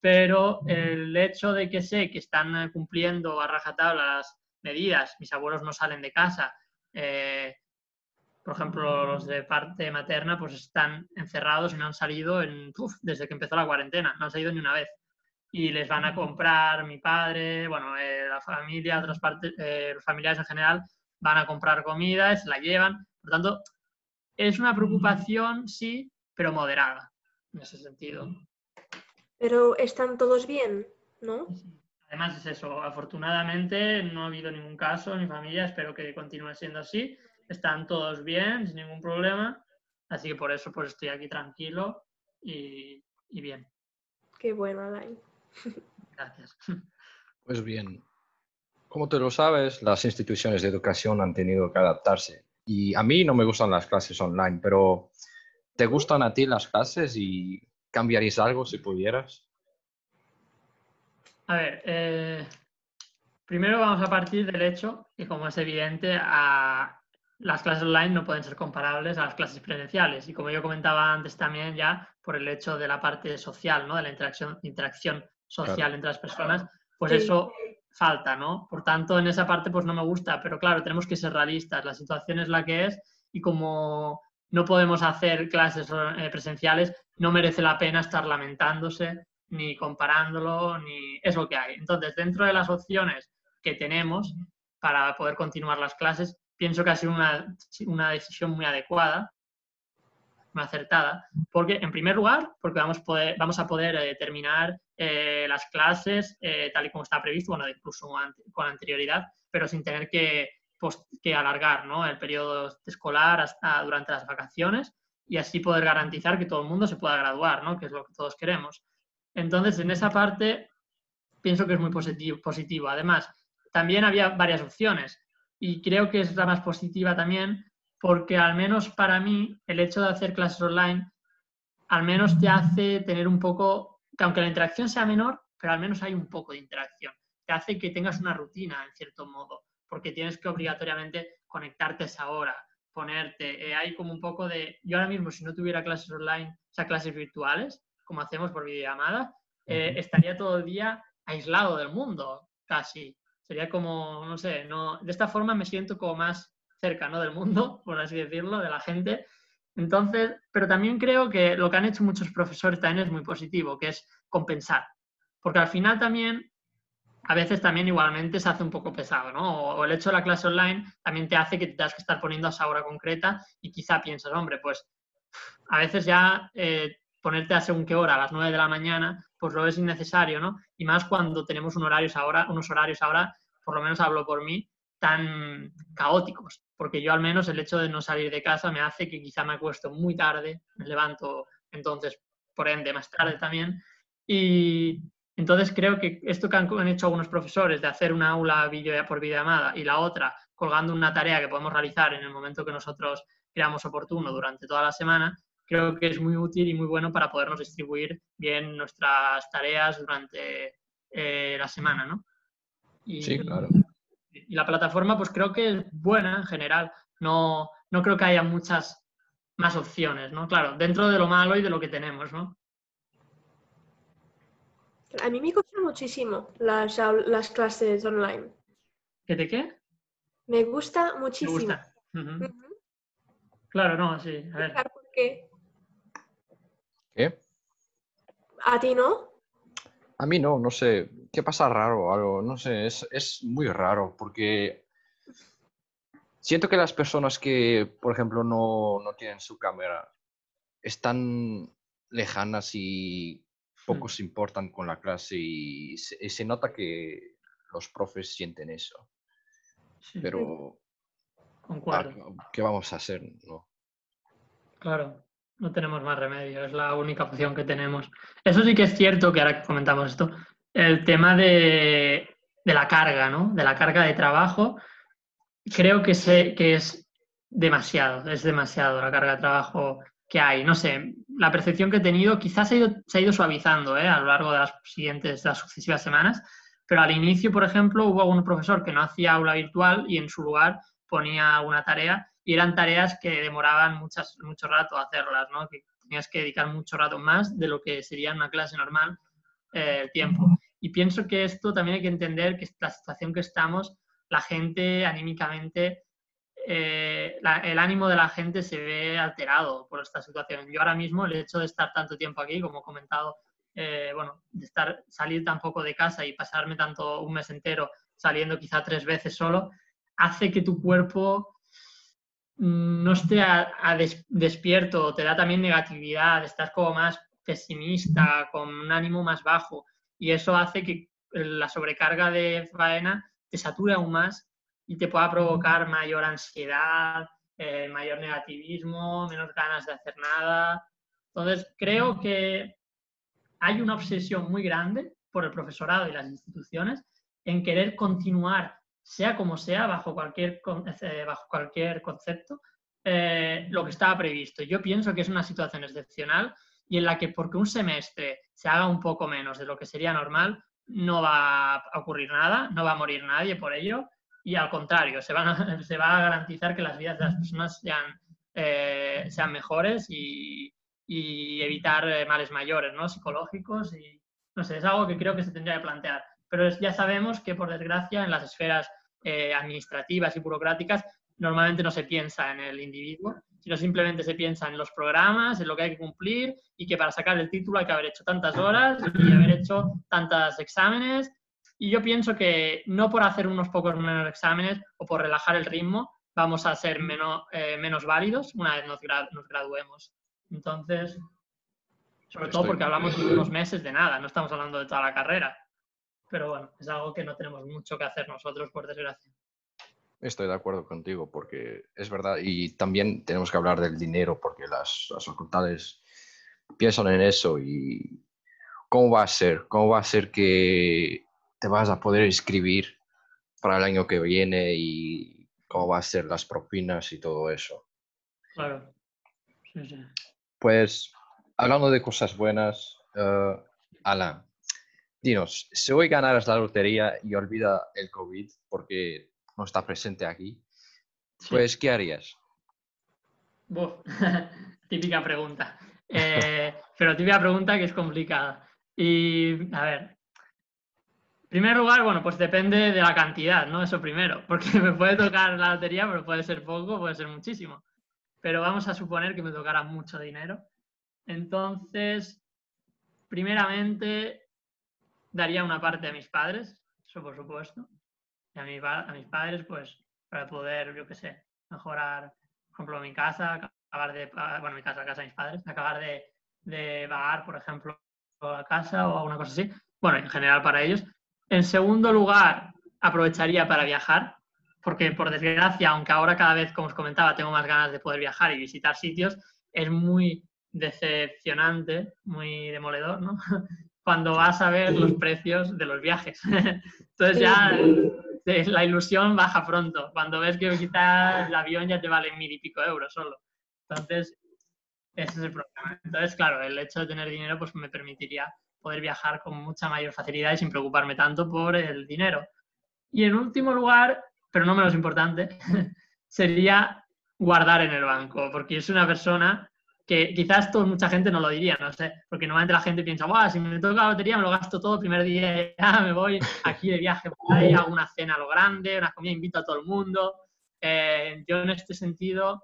Pero el hecho de que sé que están cumpliendo a rajatabla las medidas, mis abuelos no salen de casa, eh, por ejemplo, los de parte materna, pues están encerrados y no han salido en, desde que empezó la cuarentena, no han salido ni una vez. Y les van a comprar mi padre, bueno, eh, la familia, otras partes, eh, los familiares en general, van a comprar comida y se la llevan. Por tanto, es una preocupación, sí, pero moderada, en ese sentido. Pero están todos bien, ¿no? Además es eso, afortunadamente no ha habido ningún caso en mi familia, espero que continúe siendo así están todos bien, sin ningún problema, así que por eso pues estoy aquí tranquilo y, bien. Qué bueno, Alain. Gracias. Pues bien, como tú lo sabes, las instituciones de educación han tenido que adaptarse. Y a mí no me gustan las clases online, pero ¿te gustan a ti las clases y cambiarías algo si pudieras? A ver, eh, primero vamos a partir del hecho que, como es evidente, a, las clases online no pueden ser comparables a las clases presenciales. Y como yo comentaba antes también ya, por el hecho de la parte social, ¿no? De la interacción, interacción social entre las personas, pues eso falta, ¿no? Por tanto, en esa parte pues no me gusta, pero claro, tenemos que ser realistas. La situación es la que es y como no podemos hacer clases eh, presenciales, no merece la pena estar lamentándose ni comparándolo, ni es lo que hay. Entonces, dentro de las opciones que tenemos para poder continuar las clases, pienso que ha sido una, una decisión muy adecuada, acertada, porque en primer lugar, porque vamos, poder, vamos a poder eh, terminar eh, las clases eh, tal y como está previsto, bueno, incluso con anterioridad, pero sin tener que, pues, que alargar ¿no? el periodo escolar hasta durante las vacaciones y así poder garantizar que todo el mundo se pueda graduar, ¿no? que es lo que todos queremos. Entonces, en esa parte, pienso que es muy positivo. positivo. Además, también había varias opciones y creo que es la más positiva también porque al menos para mí el hecho de hacer clases online al menos te hace tener un poco, que aunque la interacción sea menor, pero al menos hay un poco de interacción. Te hace que tengas una rutina, en cierto modo, porque tienes que obligatoriamente conectarte a esa hora, ponerte. Eh, hay como un poco de, yo ahora mismo si no tuviera clases online, o sea, clases virtuales, como hacemos por videollamada, eh, estaría todo el día aislado del mundo, casi. Sería como, no sé, no, de esta forma me siento como más cerca ¿no? del mundo, por así decirlo, de la gente. Entonces, pero también creo que lo que han hecho muchos profesores también es muy positivo, que es compensar. Porque al final también, a veces también igualmente se hace un poco pesado, ¿no? O, el hecho de la clase online también te hace que te tengas que estar poniendo a esa hora concreta y quizá piensas, hombre, pues a veces ya eh, ponerte a según qué hora, a las 9 de la mañana, pues lo es innecesario, ¿no? Y más cuando tenemos un horarios ahora, unos horarios ahora, por lo menos hablo por mí, tan caóticos, porque yo al menos el hecho de no salir de casa me hace que quizá me acuesto muy tarde, me levanto entonces, por ende, más tarde también, y entonces creo que esto que han hecho algunos profesores de hacer una aula video, por videollamada y la otra colgando una tarea que podemos realizar en el momento que nosotros creamos oportuno durante toda la semana, creo que es muy útil y muy bueno para podernos distribuir bien nuestras tareas durante eh, la semana, ¿no? Sí, claro. Y la plataforma, pues creo que es buena en general. No, no creo que haya muchas más opciones, ¿no? Claro, dentro de lo malo y de lo que tenemos, ¿no? A mí me gusta muchísimo las, las clases online. ¿Qué te qué? Me gusta muchísimo. Claro, no, sí. A ver. ¿Por qué? ¿Qué? ¿A ti no? A mí no, no sé. ¿Qué pasa raro? Algo, no sé, es, es muy raro porque siento que las personas que, por ejemplo, no, no tienen su cámara están lejanas y poco se importan con la clase y se, nota que los profes sienten eso. Pero, Concuerdo. ¿qué vamos a hacer? No. Claro no tenemos más remedio, es la única opción que tenemos. Eso sí que es cierto que ahora que comentamos esto, el tema de, la carga, ¿no? De la carga de trabajo, creo que, sé, que es demasiado, es demasiado la carga de trabajo que hay. No sé, la percepción que he tenido quizás se ha ido, se ha ido suavizando ¿eh? a lo largo de las siguientes, de las sucesivas semanas, pero al inicio, por ejemplo, hubo algún profesor que no hacía aula virtual y en su lugar ponía una tarea y eran tareas que demoraban muchas, mucho rato hacerlas, ¿no? que tenías que dedicar mucho rato más de lo que sería una clase normal eh, el tiempo. Y pienso que esto también hay que entender que la situación que estamos, la gente anímicamente eh, el ánimo de la gente se ve alterado por esta situación. Yo ahora mismo el hecho de estar tanto tiempo aquí, como he comentado, eh, bueno, de estar, salir tan poco de casa y pasarme tanto un mes entero saliendo quizá tres veces solo, hace que tu cuerpo mm, no esté a, despierto, te da también negatividad, estás como más pesimista, con un ánimo más bajo y eso hace que la sobrecarga de faena te sature aún más y te pueda provocar mayor ansiedad, eh, mayor negativismo, menos ganas de hacer nada. Entonces, creo que hay una obsesión muy grande por el profesorado y las instituciones en querer continuar, sea como sea, bajo cualquier, eh, bajo cualquier concepto, eh, lo que estaba previsto. Yo pienso que es una situación excepcional y en la que porque un semestre se haga un poco menos de lo que sería normal, no va a ocurrir nada, no va a morir nadie por ello y al contrario, se, van se va a garantizar que las vidas de las personas sean, eh, sean mejores y, y evitar eh, males mayores, ¿no? Psicológicos y, no sé, es algo que creo que se tendría que plantear. Pero ya sabemos que, por desgracia, en las esferas eh, administrativas y burocráticas normalmente no se piensa en el individuo, sino simplemente se piensa en los programas, en lo que hay que cumplir y que para sacar el título hay que haber hecho tantas horas y haber hecho tantos exámenes y yo pienso que no por hacer unos pocos menos exámenes o por relajar el ritmo vamos a ser menos, eh, menos válidos una vez nos, nos, graduemos. Entonces, sobre todo porque hablamos de unos meses de nada, no estamos hablando de toda la carrera. Pero bueno, es algo que no tenemos mucho que hacer nosotros, por desgracia. Estoy de acuerdo contigo, porque es verdad, y también tenemos que hablar del dinero, porque las, las facultades piensan en eso y cómo va a ser, cómo va a ser que te vas a poder inscribir para el año que viene y cómo va a ser las propinas y todo eso. Claro. Sí, sí. Pues hablando de cosas buenas, uh, Alan, dinos, si hoy ganaras la lotería y olvida el COVID porque no está presente aquí, pues ¿qué harías? típica pregunta. Eh, pero típica pregunta que es complicada. Y a ver, primer lugar, bueno, pues depende de la cantidad, ¿no? Eso primero, porque me puede tocar la lotería, pero puede ser poco, puede ser muchísimo. Pero vamos a suponer que me tocara mucho dinero. Entonces, primeramente, daría una parte a mis padres, eso por supuesto. Y a, a mis padres, pues, para poder, yo qué sé, mejorar, por ejemplo, mi casa, acabar de, bueno, mi casa, la casa de mis padres, acabar de, de pagar, por ejemplo, la casa o alguna cosa así. Bueno, en general para ellos. En segundo lugar, aprovecharía para viajar, porque por desgracia, aunque ahora cada vez, como os comentaba, tengo más ganas de poder viajar y visitar sitios, es muy decepcionante, muy demoledor, ¿no? Cuando vas a ver los precios de los viajes. Entonces ya la ilusión baja pronto. Cuando ves que quizás el avión ya te vale mil y pico euros solo. Entonces, ese es el problema. Entonces, claro, el hecho de tener dinero pues me permitiría poder viajar con mucha mayor facilidad y sin preocuparme tanto por el dinero. Y en último lugar, pero no menos importante, sería guardar en el banco, porque es una persona que quizás todo, mucha gente no lo diría, no sé, porque normalmente la gente piensa, Buah, si me toca la lotería me lo gasto todo, el primer día ya me voy aquí de viaje por ahí, hago una cena a lo grande, una comida, invito a todo el mundo. Eh, yo en este sentido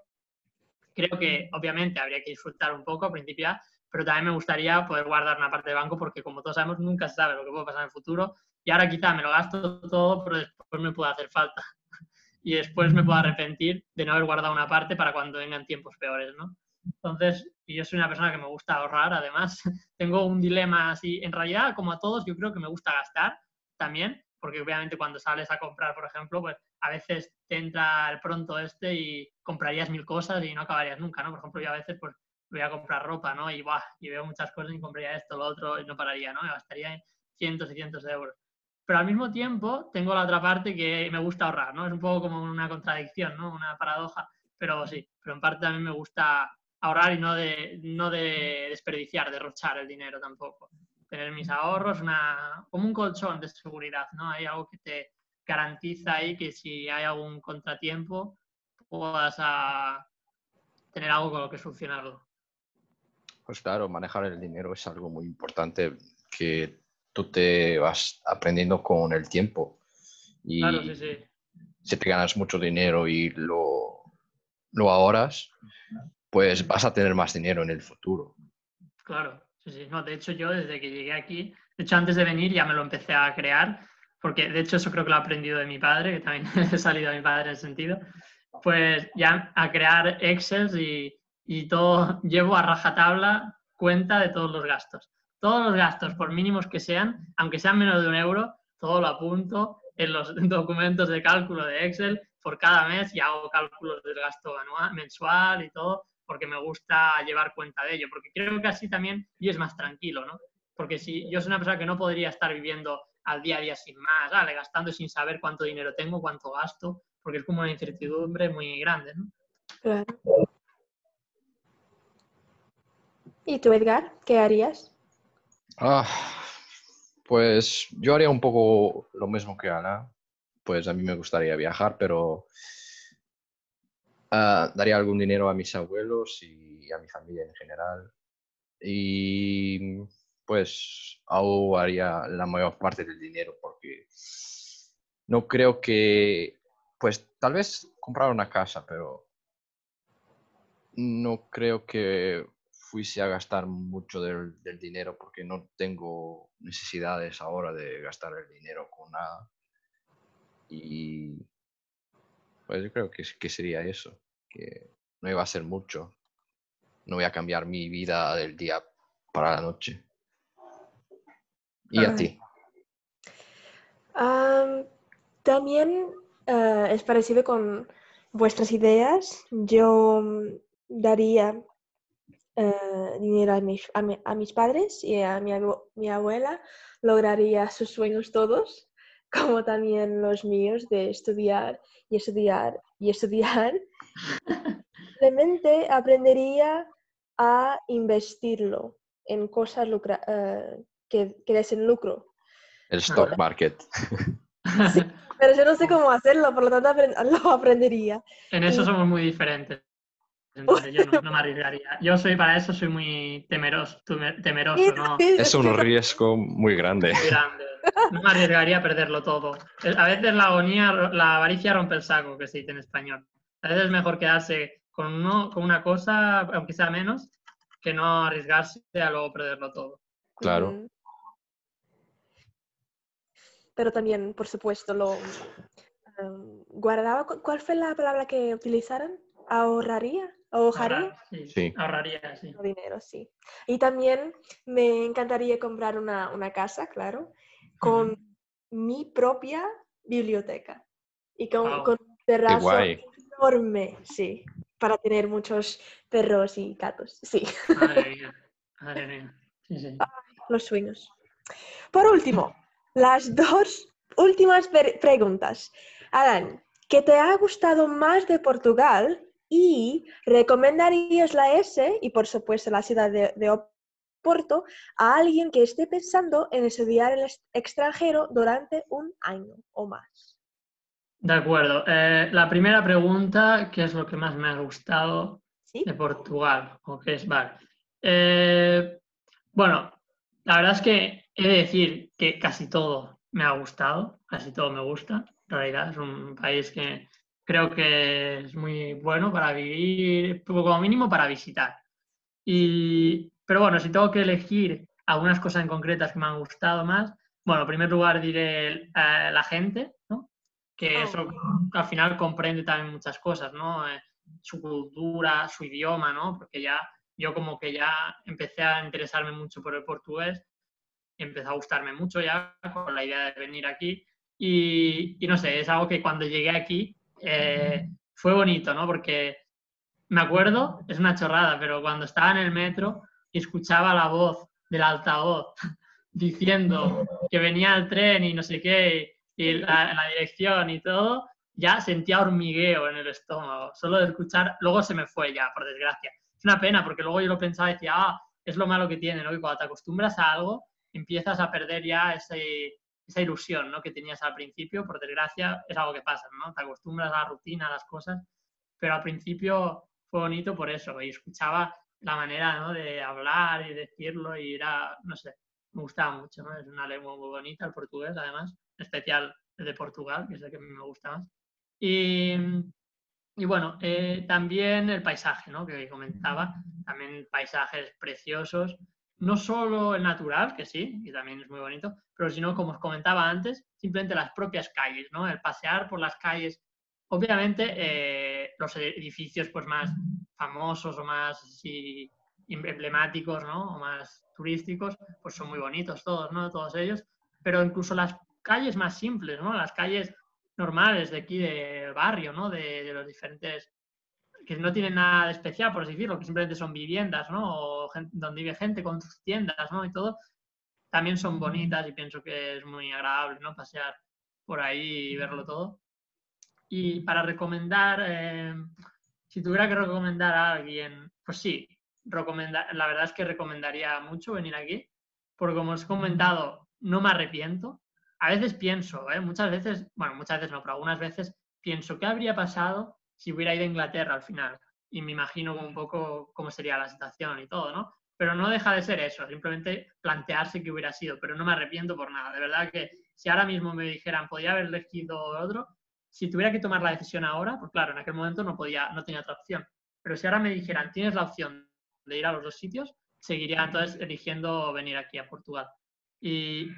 creo que obviamente habría que disfrutar un poco al principio, pero también me gustaría poder guardar una parte de banco porque como todos sabemos nunca se sabe lo que puede pasar en el futuro y ahora quizá me lo gasto todo, pero después me puede hacer falta y después me puedo arrepentir de no haber guardado una parte para cuando vengan tiempos peores, ¿no? Entonces, y yo soy una persona que me gusta ahorrar, además, tengo un dilema así, en realidad, como a todos, yo creo que me gusta gastar también, porque obviamente cuando sales a comprar, por ejemplo, pues a veces te entra el pronto este y comprarías mil cosas y no acabarías nunca, ¿no? Por ejemplo, yo a veces pues voy a comprar ropa, ¿no? Y, bah, y veo muchas cosas y compraría esto, lo otro, y no pararía, ¿no? Me gastaría cientos y cientos de euros. Pero al mismo tiempo tengo la otra parte que me gusta ahorrar, ¿no? Es un poco como una contradicción, ¿no? Una paradoja. pero sí, pero en parte también me gusta ahorrar y no de, no de desperdiciar, derrochar el dinero tampoco. Tener mis ahorros, una, como un colchón de seguridad, ¿no? Hay algo que te garantiza ahí que si hay algún contratiempo puedas a tener algo con lo que solucionarlo. Pues claro, manejar el dinero es algo muy importante que tú te vas aprendiendo con el tiempo. Y Claro, sí, sí. si te ganas mucho dinero y lo, lo ahorras, pues vas a tener más dinero en el futuro. Claro, sí, sí. No, de hecho, yo desde que llegué aquí, de hecho, antes de venir ya me lo empecé a crear, porque de hecho eso creo que lo he aprendido de mi padre, que también he salido de mi padre en ese sentido, pues ya a crear Excel y, y todo, llevo a rajatabla cuenta de todos los gastos. Todos los gastos, por mínimos que sean, aunque sean menos de un euro, todo lo apunto en los documentos de cálculo de Excel por cada mes y hago cálculos del gasto anual, mensual y todo, porque me gusta llevar cuenta de ello, porque creo que así también y es más tranquilo, ¿no? Porque si yo soy una persona que no podría estar viviendo al día a día sin más, ¿vale? gastando sin saber cuánto dinero tengo, cuánto gasto, porque es como una incertidumbre muy grande, ¿no? Claro. ¿Y tú, Edgar? ¿Qué harías? Ah, pues yo haría un poco lo mismo que Ana. Pues a mí me gustaría viajar, pero ah, daría algún dinero a mis abuelos y a mi familia en general. Y pues ahorraría la mayor parte del dinero porque no creo que, pues tal vez comprar una casa, pero no creo que fuese a gastar mucho del, del dinero porque no tengo necesidades ahora de gastar el dinero con nada. Y pues yo creo que, que sería eso, que no iba a ser mucho. No voy a cambiar mi vida del día para la noche. ¿Y a ti? Am, también eh, es parecido con vuestras ideas. Yo mm, daría eh, dinero a mis, a, mi- a mis padres y a mi, abu- mi abuela. Lograría sus sueños todos, como también los míos de estudiar y estudiar y estudiar. Simplemente aprendería a investirlo en cosas lucra- eh, que, que desen lucro. El stock market. Pero yo no sé cómo hacerlo, por lo tanto apren- lo aprendería. En eso Y- somos muy diferentes. Entonces yo no, no me arriesgaría. Yo soy para eso soy muy temeroso, temeroso, ¿no? Es un riesgo muy grande. Muy grande. No me arriesgaría a perderlo todo. A veces la agonía, la avaricia rompe el saco, que se dice en español. A veces es mejor quedarse con, uno, con una cosa, aunque sea menos, que no arriesgarse a luego perderlo todo. Claro. Pero también, por supuesto, lo em, guardaba. ¿cu- ¿Cuál fue la palabra que utilizaron? ¿Ahorraría? ¿Ahorraría? Ahorrar, sí, Sí. Ahorraría, sí. Dinero, sí. Y también me encantaría comprar una, una casa, claro, con mi propia biblioteca y con, un terrazo enorme, sí, para tener muchos perros y gatos, sí, Madre mía. Madre mía. Sí, sí. los sueños. Por último, las dos últimas preguntas. Alan, ¿qué te ha gustado más de Portugal y recomendarías la S y por supuesto la ciudad de, de Oporto a alguien que esté pensando en estudiar el ex- extranjero durante un año o más? De acuerdo. Eh, la primera pregunta, ¿qué es lo que más me ha gustado ¿Sí? de Portugal? ¿O qué es? Vale. Eh, bueno, la verdad es que he de decir que casi todo me ha gustado, casi todo me gusta. En realidad es un país que creo que es muy bueno para vivir, como mínimo para visitar. Y, pero bueno, si tengo que elegir algunas cosas en concretas que me han gustado más, bueno, en primer lugar diré eh, la gente, ¿no? que Oh. eso al final comprende también muchas cosas, ¿no? Eh, su cultura, su idioma, ¿no? Porque ya yo como que ya empecé a interesarme mucho por el portugués empezó a gustarme mucho ya con la idea de venir aquí y, y no sé, es algo que cuando llegué aquí eh, fue bonito, ¿no? Porque me acuerdo, es una chorrada, pero cuando estaba en el metro y escuchaba la voz del altavoz diciendo que venía el tren y no sé qué, y la, la dirección y todo, ya sentía hormigueo en el estómago, solo de escuchar, luego se me fue ya, por desgracia. Es una pena, porque luego yo lo pensaba y decía, ah, es lo malo que tiene, ¿no? Y cuando te acostumbras a algo, empiezas a perder ya ese, esa ilusión, ¿no? Que tenías al principio, por desgracia, es algo que pasa, ¿no? Te acostumbras a la rutina, a las cosas, pero al principio fue bonito por eso, y escuchaba la manera, ¿no? De hablar y decirlo y era, no sé, me gustaba mucho, ¿no? Es una lengua muy bonita, el portugués, además, en especial el de Portugal, que es el que me gusta más. Y, y bueno, eh, también el paisaje, ¿no? Que comentaba, también paisajes preciosos, no solo el natural, que sí, y también es muy bonito, pero sino, como os comentaba antes, simplemente las propias calles, ¿no? El pasear por las calles. Obviamente, eh, los edificios pues, más famosos o más así, emblemáticos, ¿no? O más turísticos, pues son muy bonitos todos, ¿no? Todos ellos, pero incluso las calles más simples, ¿no? Las calles normales de aquí del barrio, ¿no? De, de los diferentes que no tienen nada de especial, por así decirlo, que simplemente son viviendas, ¿no? O donde vive gente con sus tiendas, ¿no? Y todo, también son bonitas y pienso que es muy agradable, ¿no? Pasear por ahí y verlo todo. Y para recomendar, eh, si tuviera que recomendar a alguien, pues sí, recomendar, la verdad es que recomendaría mucho venir aquí, porque como os he comentado, no me arrepiento. A veces pienso, ¿eh? muchas veces, bueno, muchas veces no, pero algunas veces pienso, ¿qué habría pasado si hubiera ido a Inglaterra al final? Y me imagino un poco cómo sería la situación y todo, ¿no? Pero no deja de ser eso, simplemente plantearse que hubiera sido, pero no me arrepiento por nada. De verdad que si ahora mismo me dijeran, podía haber elegido otro, si tuviera que tomar la decisión ahora, pues claro, en aquel momento no, podía, no tenía otra opción. Pero si ahora me dijeran, tienes la opción de ir a los dos sitios, seguiría entonces eligiendo venir aquí a Portugal. Y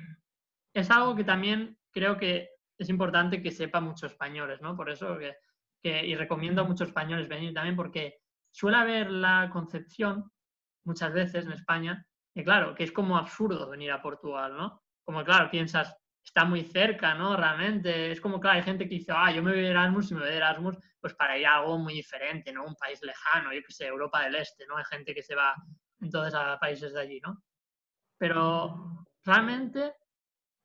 es algo que también creo que es importante que sepa muchos españoles, ¿no? Por eso que, y recomiendo a muchos españoles venir también porque suele haber la concepción muchas veces en España que claro, que es como absurdo venir a Portugal, ¿no? Como claro, piensas, está muy cerca, ¿no? Realmente, es como, claro, hay gente que dice, ah, yo me voy a Erasmus y me voy a Erasmus, pues para ir a algo muy diferente, ¿no? Un país lejano, yo que sé, Europa del Este, ¿no? Hay gente que se va entonces a países de allí, ¿no? Pero realmente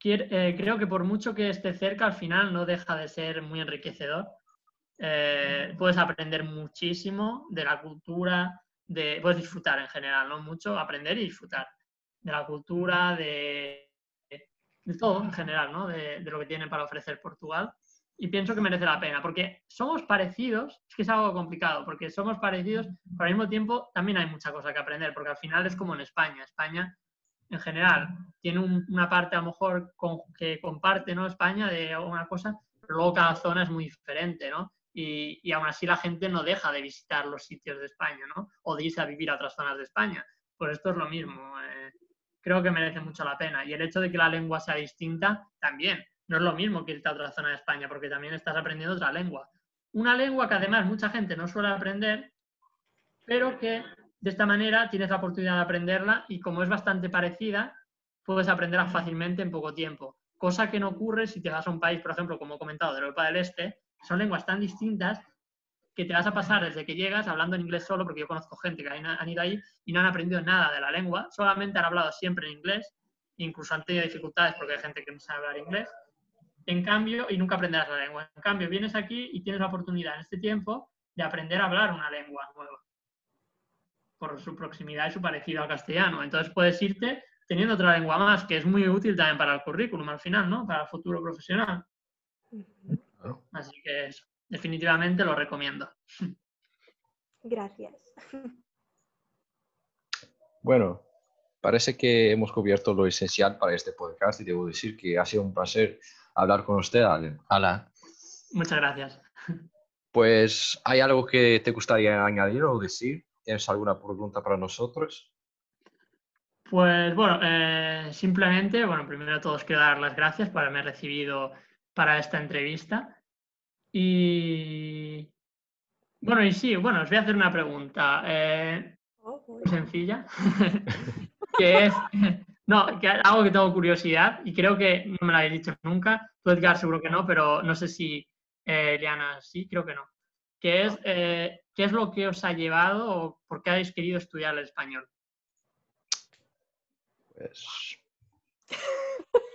eh, creo que por mucho que esté cerca, al final no deja de ser muy enriquecedor. Eh, puedes aprender muchísimo de la cultura, de, puedes disfrutar en general, ¿no? Mucho, aprender y disfrutar de la cultura, de, de todo en general, ¿no? De, de, lo que tiene para ofrecer Portugal. Y pienso que merece la pena, porque somos parecidos, es que es algo complicado, porque somos parecidos, pero al mismo tiempo también hay mucha cosa que aprender, porque al final es como en España. España en general tiene una parte a lo mejor que comparte ¿no? España de alguna cosa, pero luego cada zona es muy diferente, ¿no? Y, y, aún así la gente no deja de visitar los sitios de España, ¿no? O de irse a vivir a otras zonas de España. Pues esto es lo mismo. Eh, creo que merece mucho la pena. Y el hecho de que la lengua sea distinta, también. No es lo mismo que irte a otra zona de España, porque también estás aprendiendo otra lengua. Una lengua que además mucha gente no suele aprender, pero que de esta manera tienes la oportunidad de aprenderla y como es bastante parecida, puedes aprenderla fácilmente en poco tiempo. Cosa que no ocurre si te vas a un país, por ejemplo, como he comentado, de Europa del Este, son lenguas tan distintas que te vas a pasar desde que llegas hablando en inglés solo, porque yo conozco gente que han ido ahí y no han aprendido nada de la lengua, solamente han hablado siempre en inglés, incluso han tenido dificultades porque hay gente que no sabe hablar inglés. En cambio, y nunca aprenderás la lengua. En cambio, vienes aquí y tienes la oportunidad en este tiempo de aprender a hablar una lengua nueva por su proximidad y su parecido al castellano. Entonces puedes irte teniendo otra lengua más, que es muy útil también para el currículum al final, ¿no? Para el futuro profesional. Así que eso, definitivamente lo recomiendo. Gracias. Bueno, parece que hemos cubierto lo esencial para este podcast y debo decir que ha sido un placer hablar con usted, Ala. Muchas gracias. Pues, ¿hay algo que te gustaría añadir o decir? ¿Tienes alguna pregunta para nosotros? Pues bueno, eh, simplemente, bueno, primero de todos quiero dar las gracias por haberme recibido para esta entrevista. Y bueno, y sí, bueno, os voy a hacer una pregunta eh, muy sencilla, que es, no, que algo que tengo curiosidad y creo que no me lo habéis dicho nunca, tú Edgar seguro que no, pero no sé si eh, Liana sí, creo que no, que es eh, ¿Qué es lo que os ha llevado o por qué habéis querido estudiar el español? Pues...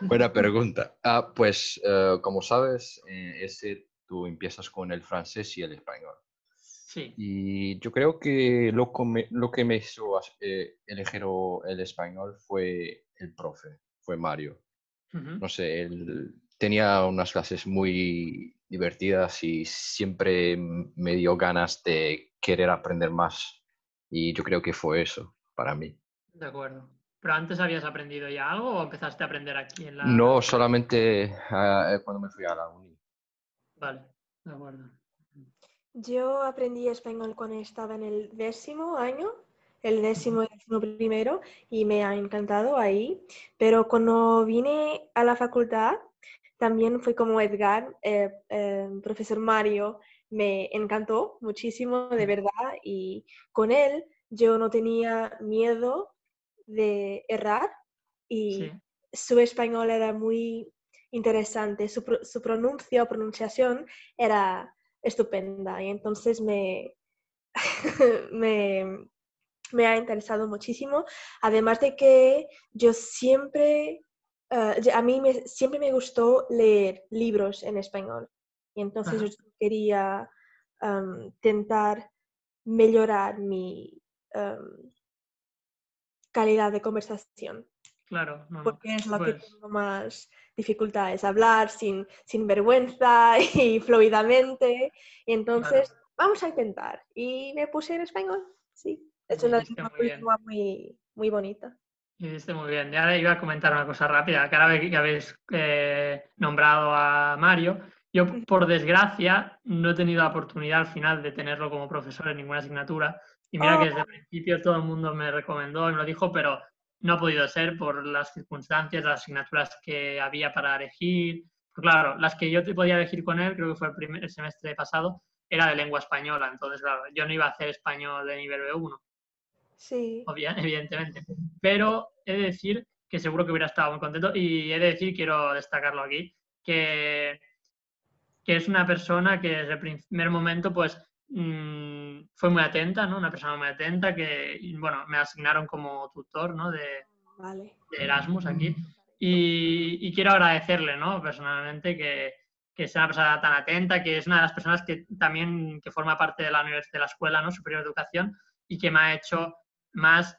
Buena pregunta. Ah, pues, eh, como sabes, eh, ese tú empiezas con el francés y el español. Sí. Y yo creo que lo, que me- lo que me hizo eh, elegir el español fue el profe, fue Mario. No sé, él tenía unas clases muy divertidas y siempre me dio ganas de querer aprender más. Y yo creo que fue eso para mí. De acuerdo. ¿Pero antes habías aprendido ya algo o empezaste a aprender aquí en la... No solamente ah, eh, cuando me fui a la uni. Vale, de acuerdo. Yo aprendí español cuando estaba en el décimo año, el décimo y décimo primero, y me ha encantado ahí. Pero cuando vine a la facultad, también fue como Edgar, eh, eh, profesor Mario, me encantó muchísimo, de verdad, y con él yo no tenía miedo de errar y Sí, su español era muy interesante, su, su pronuncio, pronunciación era estupenda y entonces me, me, me ha interesado muchísimo. Además de que yo siempre, eh, a mí me- siempre me gustó leer libros en español y entonces Ajá. yo quería am, intentar mejorar mi am, calidad de conversación claro. No, porque es lo que Pues, tengo más dificultades, hablar sin, sin vergüenza y fluidamente. Y entonces, vamos a intentar. Y me puse en español, sí. Es una lengua muy muy, muy bonita. hiciste muy bien. Y ahora iba a comentar una cosa rápida, que ahora que habéis eh, nombrado a Mario, yo por desgracia no he tenido la oportunidad al final de tenerlo como profesor en ninguna asignatura. Y mira que Oh. desde el principio todo el mundo me recomendó y me lo dijo, pero no ha podido ser por las circunstancias, las asignaturas que había para elegir. Pues claro, las que yo te podía elegir con él, creo que fue el, primer, el semestre pasado, era de lengua española. Entonces, claro, yo no iba a hacer español de nivel B1 Sí. obvia- evidentemente. Pero he de decir que seguro que hubiera estado muy contento y he de decir, quiero destacarlo aquí, que, que es una persona que desde el primer momento pues mm, fue muy atenta, ¿no? Una persona muy atenta que, bueno, me asignaron como tutor, ¿no? De, Vale. de Erasmus aquí. Y, y quiero agradecerle, ¿no? Personalmente que, que sea una persona tan atenta, que es una de las personas que también que forma parte de la, univers- de la escuela ¿no? superior de educación y que me ha hecho más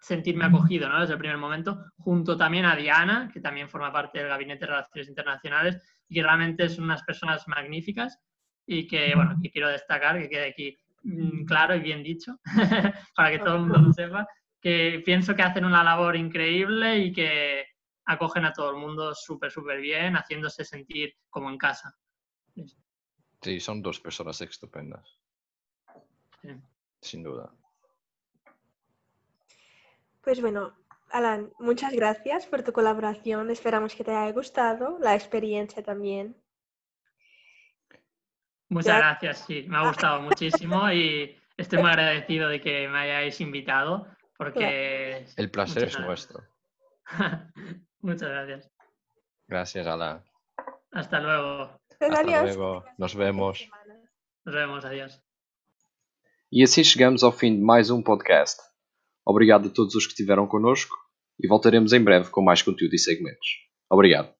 sentirme acogido ¿no? desde el primer momento, junto también a Diana, que también forma parte del Gabinete de Relaciones Internacionales y que realmente son unas personas magníficas y que, bueno, que quiero destacar, que quede aquí mm, claro y bien dicho, para que todo el mundo lo sepa, que pienso que hacen una labor increíble y que acogen a todo el mundo súper, súper bien, haciéndose sentir como en casa. Sí, son dos personas estupendas, Sí. sin duda. Pues bueno, Alan, muchas gracias por tu colaboración. Esperamos que te haya gustado, la experiencia también. Muchas gracias, sí, me ha gustado muchísimo y estoy muy agradecido de que me hayáis invitado porque... El placer Muchas es gracias. nuestro. Muchas gracias. Gracias, Ala. Hasta luego. Pues Hasta adiós. luego. Nos vemos. Nos vemos, adiós. E assim chegamos ao fim de mais um podcast. Obrigado a todos os que estiveram connosco e voltaremos em breve com mais conteúdo e segmentos. Obrigado.